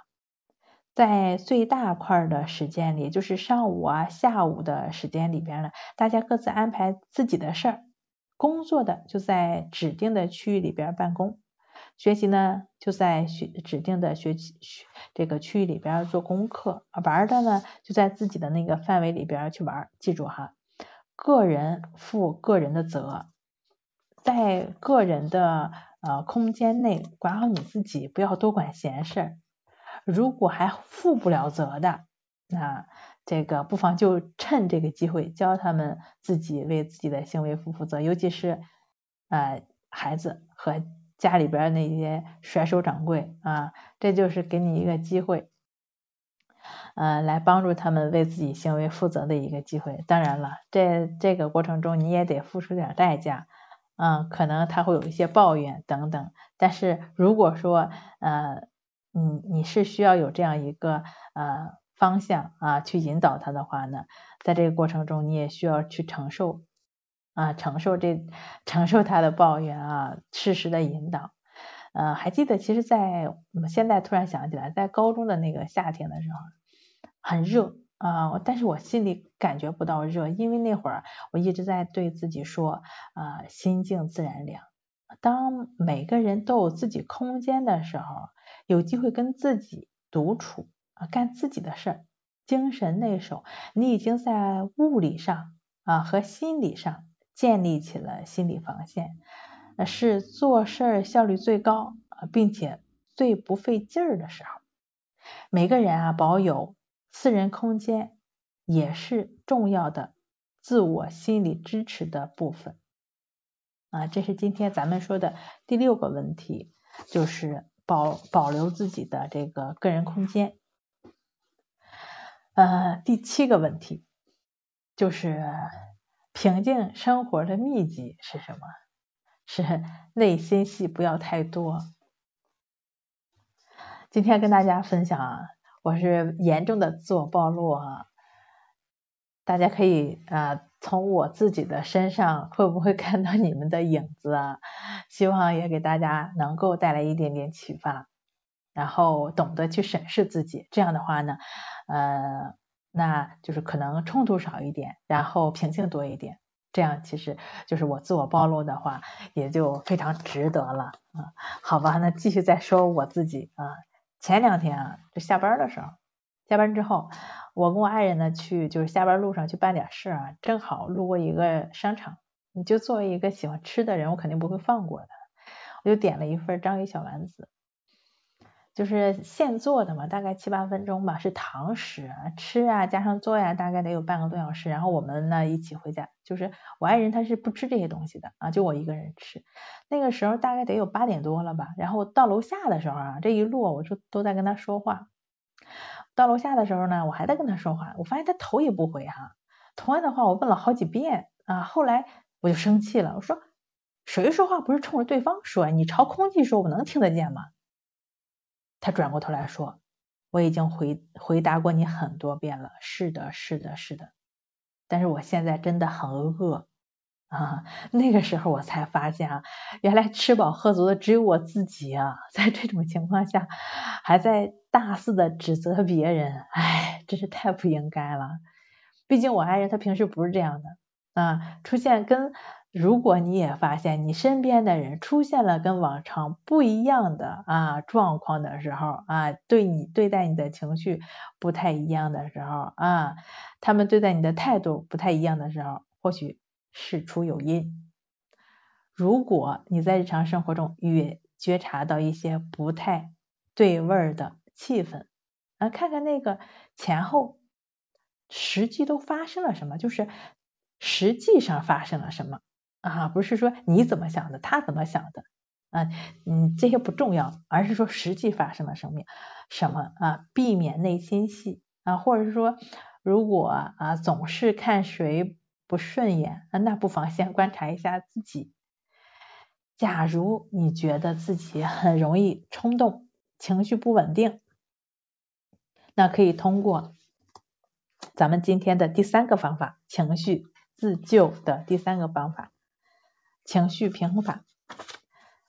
在最大块的时间里，就是上午啊、下午的时间里边呢，大家各自安排自己的事儿。工作的就在指定的区域里边办公，学习呢就在学指定的学习这个区域里边做功课，玩的呢就在自己的那个范围里边去玩。记住哈，个人负个人的责，在个人的呃空间内管好你自己，不要多管闲事。如果还负不了责的，那。这个不妨就趁这个机会教他们自己为自己的行为负负责，尤其是呃孩子和家里边那些甩手掌柜啊，这就是给你一个机会，呃来帮助他们为自己行为负责的一个机会。当然了，这这个过程中你也得付出点代价，嗯，可能他会有一些抱怨等等。但是如果说呃嗯你是需要有这样一个呃。方向啊，去引导他的话呢，在这个过程中，你也需要去承受啊，承受这承受他的抱怨啊，适时的引导。呃，还记得，其实，在我现在突然想起来，在高中的那个夏天的时候，很热啊，但是我心里感觉不到热，因为那会儿我一直在对自己说啊，心静自然凉。当每个人都有自己空间的时候，有机会跟自己独处。啊，干自己的事儿，精神内守，你已经在物理上啊和心理上建立起了心理防线，是做事儿效率最高啊，并且最不费劲儿的时候。每个人啊，保有私人空间也是重要的自我心理支持的部分啊。这是今天咱们说的第六个问题，就是保保留自己的这个个人空间。呃，第七个问题就是平静生活的秘籍是什么？是内心戏不要太多。今天跟大家分享啊，我是严重的自我暴露啊，大家可以啊从我自己的身上会不会看到你们的影子啊？希望也给大家能够带来一点点启发，然后懂得去审视自己，这样的话呢。呃，那就是可能冲突少一点，然后平静多一点，这样其实就是我自我暴露的话，也就非常值得了啊。好吧，那继续再说我自己啊。前两天啊，就下班的时候，下班之后，我跟我爱人呢去，就是下班路上去办点事啊，正好路过一个商场，你就作为一个喜欢吃的人，我肯定不会放过的，我就点了一份章鱼小丸子。就是现做的嘛，大概七八分钟吧，是堂食，吃啊加上做呀，大概得有半个多小时。然后我们呢一起回家，就是我爱人他是不吃这些东西的啊，就我一个人吃。那个时候大概得有八点多了吧，然后到楼下的时候啊，这一路我就都在跟他说话。到楼下的时候呢，我还在跟他说话，我发现他头也不回哈。同样的话我问了好几遍啊，后来我就生气了，我说谁说话不是冲着对方说，你朝空气说，我能听得见吗？他转过头来说：“我已经回回答过你很多遍了，是的，是的，是的。但是我现在真的很饿啊！那个时候我才发现啊，原来吃饱喝足的只有我自己啊！在这种情况下，还在大肆的指责别人，唉，真是太不应该了。毕竟我爱人他平时不是这样的啊，出现跟……如果你也发现你身边的人出现了跟往常不一样的啊状况的时候啊，对你对待你的情绪不太一样的时候啊，他们对待你的态度不太一样的时候，或许事出有因。如果你在日常生活中也觉察到一些不太对味儿的气氛啊，看看那个前后实际都发生了什么，就是实际上发生了什么。啊，不是说你怎么想的，他怎么想的啊？嗯，这些不重要，而是说实际发生了什么什么啊？避免内心戏啊，或者是说，如果啊总是看谁不顺眼啊，那不妨先观察一下自己。假如你觉得自己很容易冲动，情绪不稳定，那可以通过咱们今天的第三个方法——情绪自救的第三个方法——情绪平衡法。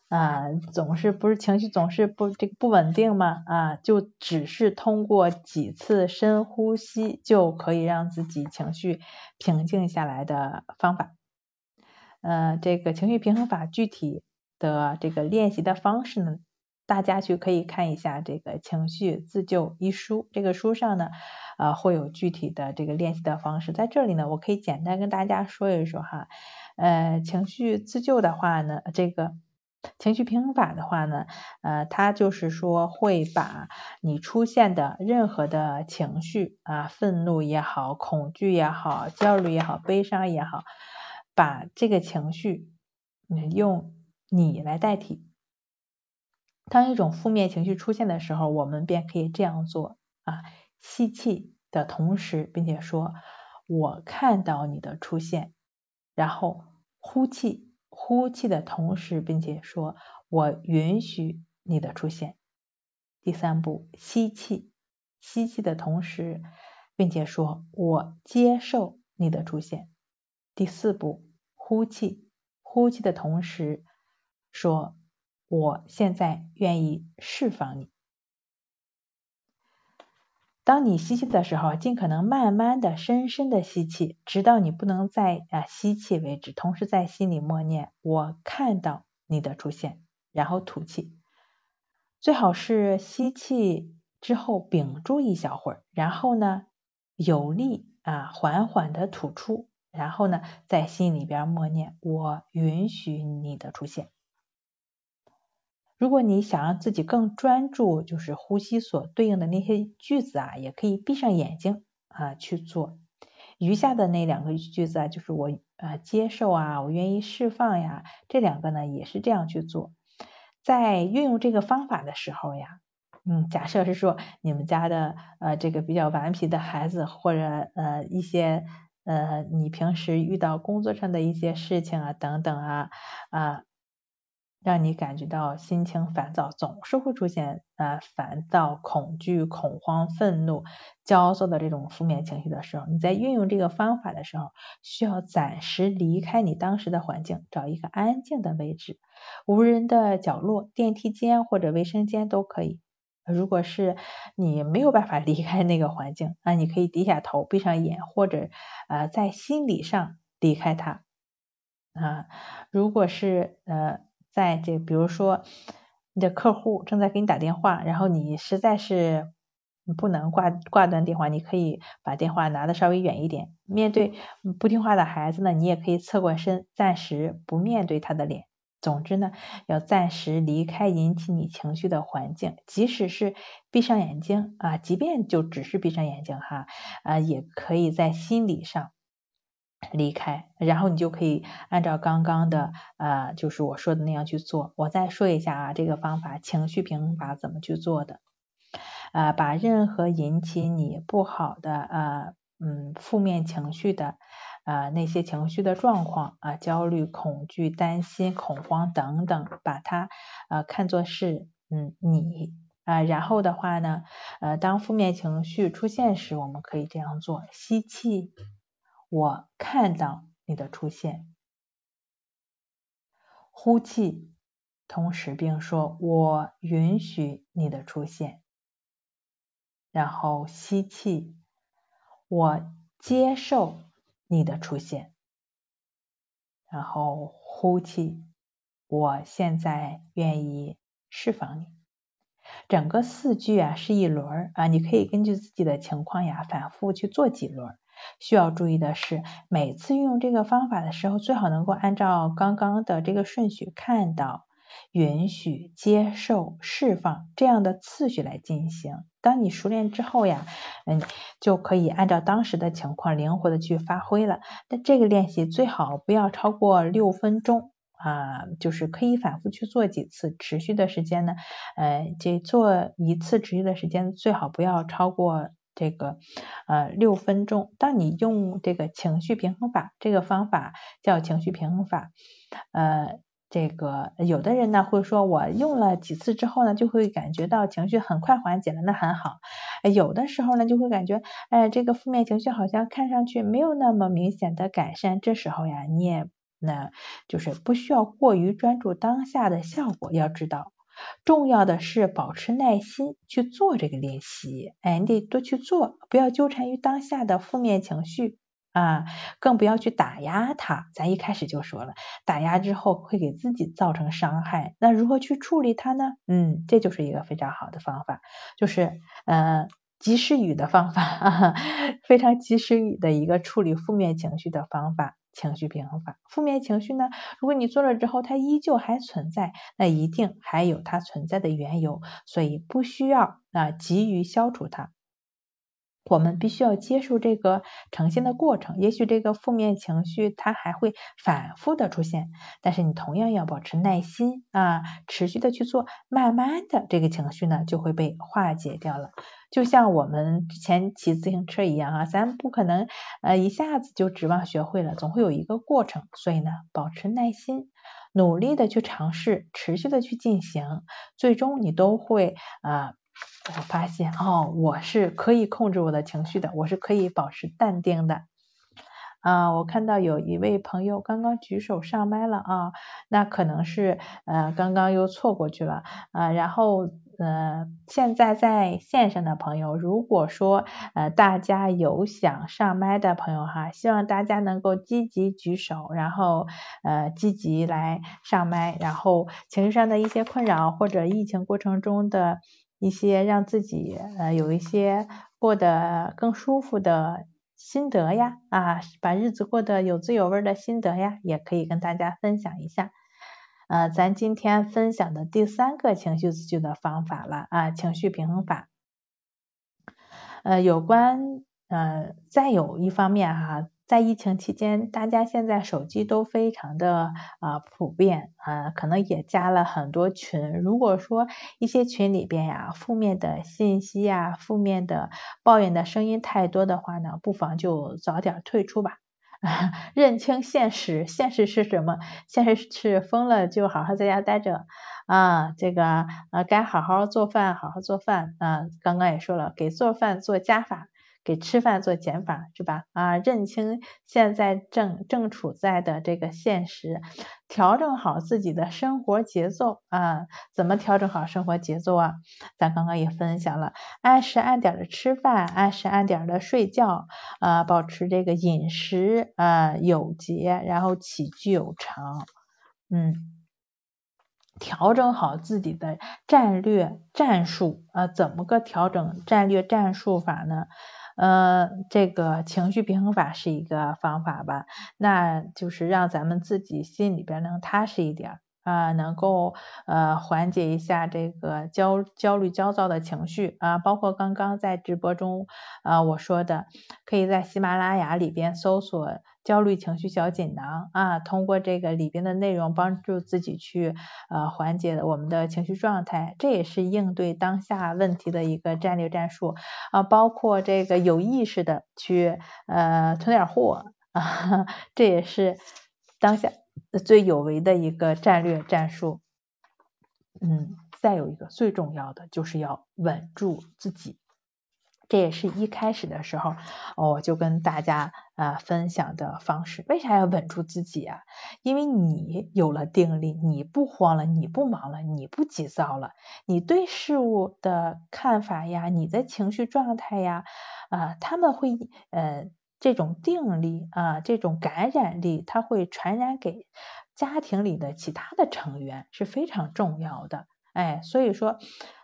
啊，总是不是情绪总是不这个不稳定吗？啊，就只是通过几次深呼吸就可以让自己情绪平静下来的方法。呃，这个情绪平衡法具体的这个练习的方式呢，大家去可以看一下这个情绪自救一书，这个书上呢，呃，会有具体的这个练习的方式。在这里呢，我可以简单跟大家说一说哈，呃，情绪自救的话呢，这个情绪平衡法的话呢，呃，它就是说会把你出现的任何的情绪啊，愤怒也好，恐惧也好，焦虑也好，悲伤也好。把这个情绪，嗯，用你来代替。当一种负面情绪出现的时候，我们便可以这样做啊：吸气的同时，并且说“我看到你的出现”，然后呼气，呼气的同时，并且说“我允许你的出现”。第三步，吸气，吸气的同时，并且说“我接受你的出现”。第四步。呼气，呼气的同时说：“我现在愿意释放你。”当你吸气的时候，尽可能慢慢的、深深的吸气，直到你不能再啊吸气为止。同时在心里默念：“我看到你的出现。”然后吐气，最好是吸气之后屏住一小会儿，然后呢有力啊缓缓的吐出。然后呢，在心里边默念：“我允许你的出现。”如果你想让自己更专注，就是呼吸所对应的那些句子啊，也可以闭上眼睛啊去做。余下的那两个句子啊，就是我呃接受啊，我愿意释放呀，这两个呢也是这样去做。在运用这个方法的时候呀，嗯，假设是说你们家的呃这个比较顽皮的孩子，或者呃一些。呃，你平时遇到工作上的一些事情啊，等等啊，啊，让你感觉到心情烦躁，总是会出现啊烦躁、恐惧、恐慌、愤怒、焦躁的这种负面情绪的时候，你在运用这个方法的时候，需要暂时离开你当时的环境，找一个安静的位置，无人的角落、电梯间或者卫生间都可以。如果是你没有办法离开那个环境，那你可以低下头，闭上眼，或者呃在心理上离开它啊。如果是呃在这，比如说你的客户正在给你打电话，然后你实在是不能挂挂断电话，你可以把电话拿的稍微远一点。面对不听话的孩子呢，你也可以侧过身，暂时不面对他的脸。总之呢，要暂时离开引起你情绪的环境，即使是闭上眼睛啊，即便就只是闭上眼睛哈，啊，也可以在心理上离开，然后你就可以按照刚刚的呃，就是我说的那样去做。我再说一下啊，这个方法情绪平衡法怎么去做的啊？把任何引起你不好的啊，嗯，负面情绪的。啊，那些情绪的状况啊，焦虑、恐惧、担心、恐慌等等，把它呃看作是嗯你啊，然后的话呢，呃，当负面情绪出现时，我们可以这样做：吸气，我看到你的出现；呼气，同时并说我允许你的出现；然后吸气，我接受。你的出现，然后呼气，我现在愿意释放你。整个四句啊是一轮啊，你可以根据自己的情况呀反复去做几轮。需要注意的是，每次运用这个方法的时候，最好能够按照刚刚的这个顺序看到。允许、接受、释放这样的次序来进行。当你熟练之后呀，嗯，就可以按照当时的情况灵活的去发挥了。那这个练习最好不要超过六分钟啊，就是可以反复去做几次，持续的时间呢，呃，这做一次持续的时间最好不要超过这个呃六分钟。当你用这个情绪平衡法这个方法叫情绪平衡法，呃。这个有的人呢会说，我用了几次之后呢，就会感觉到情绪很快缓解了，那很好。有的时候呢，就会感觉，哎，这个负面情绪好像看上去没有那么明显的改善。这时候呀，你也那就是不需要过于专注当下的效果。要知道，重要的是保持耐心去做这个练习。哎，你得多去做，不要纠缠于当下的负面情绪。啊，更不要去打压它。咱一开始就说了，打压之后会给自己造成伤害。那如何去处理它呢？嗯，这就是一个非常好的方法，就是嗯及时雨的方法，非常及时雨的一个处理负面情绪的方法，情绪平衡法。负面情绪呢，如果你做了之后它依旧还存在，那一定还有它存在的缘由，所以不需要啊急于消除它。我们必须要接受这个呈现的过程，也许这个负面情绪它还会反复的出现，但是你同样要保持耐心啊，持续的去做，慢慢的这个情绪呢就会被化解掉了。就像我们之前骑自行车一样啊，咱不可能呃一下子就指望学会了，总会有一个过程，所以呢，保持耐心，努力的去尝试，持续的去进行，最终你都会啊。我发现哦，我是可以控制我的情绪的，我是可以保持淡定的。啊，我看到有一位朋友刚刚举手上麦了啊，那可能是呃刚刚又错过去了啊。然后呃现在在线上的朋友，如果说呃大家有想上麦的朋友哈，希望大家能够积极举手，然后呃积极来上麦，然后情绪上的一些困扰或者疫情过程中的。一些让自己呃有一些过得更舒服的心得呀啊，把日子过得有滋有味的心得呀，也可以跟大家分享一下。呃，咱今天分享的第三个情绪自救的方法了啊，情绪平衡法。呃，有关呃再有一方面哈。在疫情期间，大家现在手机都非常的啊普遍啊，可能也加了很多群。如果说一些群里边呀，负面的信息呀、负面的抱怨的声音太多的话呢，不妨就早点退出吧。认清现实，现实是什么？现实是疯了就好好在家待着啊，这个啊该好好做饭，好好做饭啊。刚刚也说了，给做饭做加法。给吃饭做减法是吧？啊，认清现在正正处在的这个现实，调整好自己的生活节奏啊。怎么调整好生活节奏啊？咱刚刚也分享了，按时按点的吃饭，按时按点的睡觉啊，保持这个饮食啊有节，然后起居有常，嗯，调整好自己的战略战术啊。怎么个调整战略战术法呢？呃，这个情绪平衡法是一个方法吧，那就是让咱们自己心里边能踏实一点啊，能够呃缓解一下这个焦焦虑焦躁的情绪啊，包括刚刚在直播中啊我说的，可以在喜马拉雅里边搜索。焦虑情绪小锦囊啊，通过这个里边的内容帮助自己去呃缓解我们的情绪状态，这也是应对当下问题的一个战略战术啊，包括这个有意识的去呃囤点货啊，这也是当下最有为的一个战略战术。嗯，再有一个最重要的就是要稳住自己。这也是一开始的时候，我就跟大家啊分享的方式。为啥要稳住自己啊？因为你有了定力，你不慌了，你不忙了，你不急躁了，你对事物的看法呀，你的情绪状态呀，啊，他们会呃这种定力啊，这种感染力，它会传染给家庭里的其他的成员，是非常重要的。哎，所以说。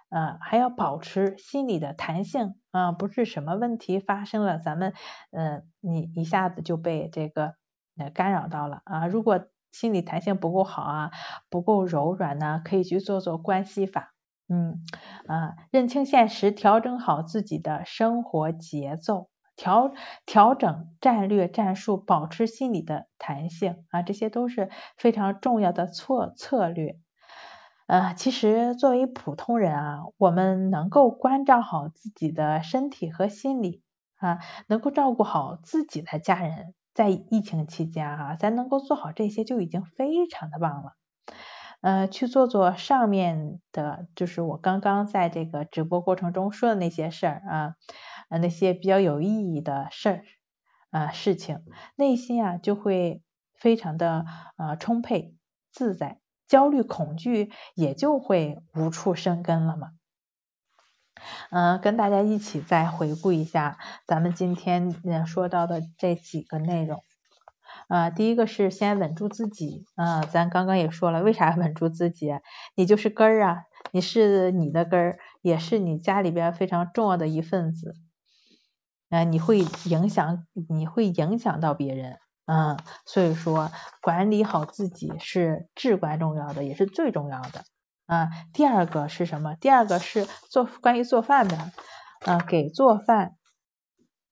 啊，还要保持心理的弹性啊，不是什么问题发生了，咱们嗯，你一下子就被这个呃干扰到了啊。如果心理弹性不够好啊，不够柔软呢，可以去做做关系法，嗯啊，认清现实，调整好自己的生活节奏，调调整战略战术，保持心理的弹性啊，这些都是非常重要的策策略。呃，其实作为普通人啊，我们能够关照好自己的身体和心理啊，能够照顾好自己的家人，在疫情期间啊，咱能够做好这些就已经非常的棒了。呃，去做做上面的，就是我刚刚在这个直播过程中说的那些事儿啊，那些比较有意义的事儿啊事情，内心啊就会非常的呃充沛自在，焦虑恐惧也就会无处生根了嘛。嗯，跟大家一起再回顾一下咱们今天说到的这几个内容。啊，第一个是先稳住自己，啊，咱刚刚也说了，为啥稳住自己？你就是根儿啊，你是你的根儿，也是你家里边非常重要的一份子，啊，你会影响，你会影响到别人，嗯，所以说管理好自己是至关重要的，也是最重要的，啊，第二个是什么？第二个是做关于做饭的，啊，给做饭，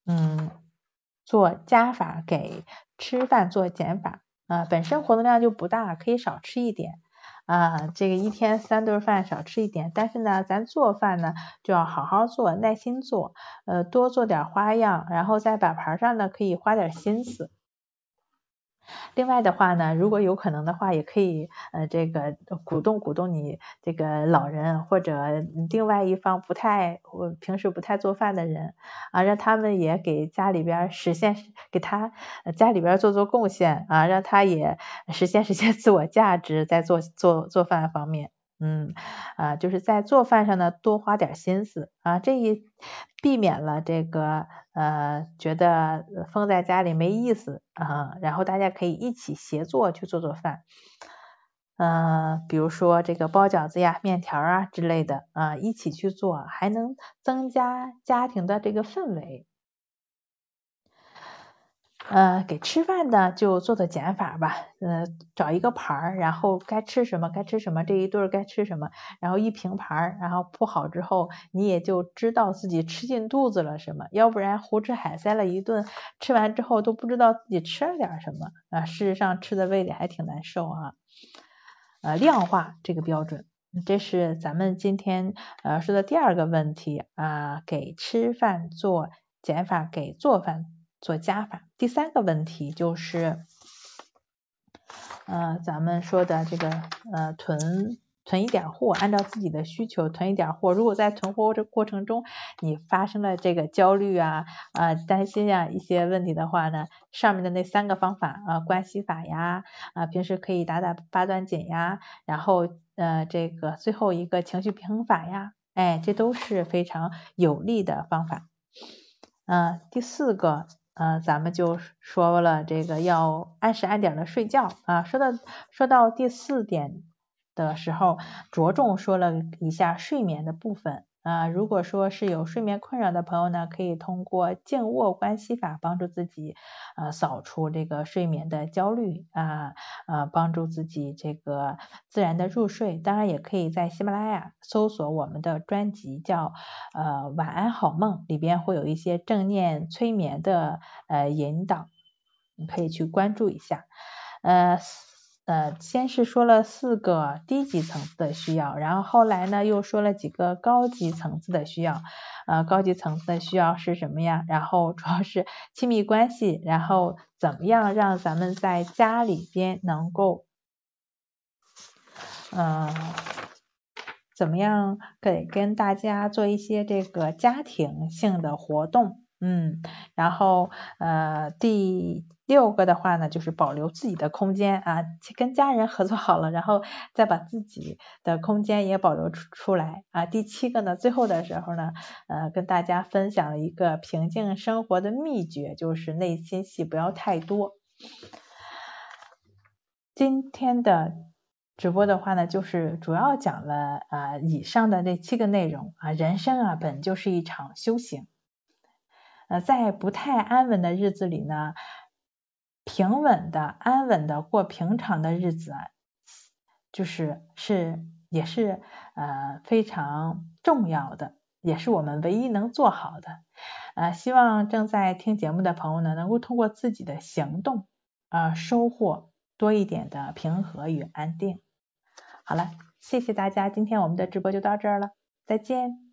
嗯，做加法给。吃饭做减法啊，本身活动量就不大，可以少吃一点啊。这个一天三顿饭少吃一点，但是呢，咱做饭呢就要好好做，耐心做，呃，多做点花样，然后在摆盘上呢可以花点心思。另外的话呢，如果有可能的话，也可以呃这个鼓动鼓动你这个老人或者另外一方不太我平时不太做饭的人啊，让他们也给家里边实现给他家里边做做贡献啊，让他也实现实现自我价值，在做做做饭方面。嗯啊，就是在做饭上呢多花点心思啊，这一避免了这个呃觉得封在家里没意思啊，然后大家可以一起协作去做做饭，嗯，比如说这个包饺子呀、面条啊之类的啊，一起去做，还能增加家庭的这个氛围。呃，给吃饭的就做做减法吧，呃，找一个盘儿，然后该吃什么该吃什么，这一顿该吃什么，然后一平盘儿，然后铺好之后，你也就知道自己吃进肚子了什么，要不然胡吃海塞了一顿，吃完之后都不知道自己吃了点什么啊，事实上吃的胃里还挺难受啊。呃，量化这个标准，这是咱们今天呃说的第二个问题啊，给吃饭做减法，给做饭。做加法，第三个问题就是，呃，咱们说的这个呃囤囤一点货，按照自己的需求囤一点货。如果在囤货这过程中你发生了这个焦虑啊啊担心啊一些问题的话呢，上面的那三个方法啊关系法呀啊平时可以打打八段锦呀，然后呃这个最后一个情绪平衡法呀，哎这都是非常有利的方法。嗯，第四个。嗯，咱们就说了这个要按时按点的睡觉啊。说到说到第四点的时候，着重说了一下睡眠的部分。啊，如果说是有睡眠困扰的朋友呢，可以通过静卧关系法帮助自己啊扫除这个睡眠的焦虑啊啊帮助自己这个自然的入睡。当然也可以在喜马拉雅搜索我们的专辑叫呃晚安好梦，里边会有一些正念催眠的呃引导，你可以去关注一下呃。呃，先是说了四个低级层次的需要，然后后来呢又说了几个高级层次的需要。呃，高级层次的需要是什么呀？然后主要是亲密关系，然后怎么样让咱们在家里边能够，嗯，怎么样给跟大家做一些这个家庭性的活动？嗯，然后呃第六个的话呢，就是保留自己的空间啊，跟家人合作好了，然后再把自己的空间也保留出出来啊。第七个呢，最后的时候呢，呃跟大家分享了一个平静生活的秘诀，就是内心戏不要太多。今天的直播的话呢，就是主要讲了啊以上的这七个内容啊，人生啊本就是一场修行。在不太安稳的日子里呢，平稳的、安稳的过平常的日子，就是是也是呃非常重要的，也是我们唯一能做好的。呃，希望正在听节目的朋友呢，能够通过自己的行动，呃，收获多一点的平和与安定。好了，谢谢大家，今天我们的直播就到这儿了，再见。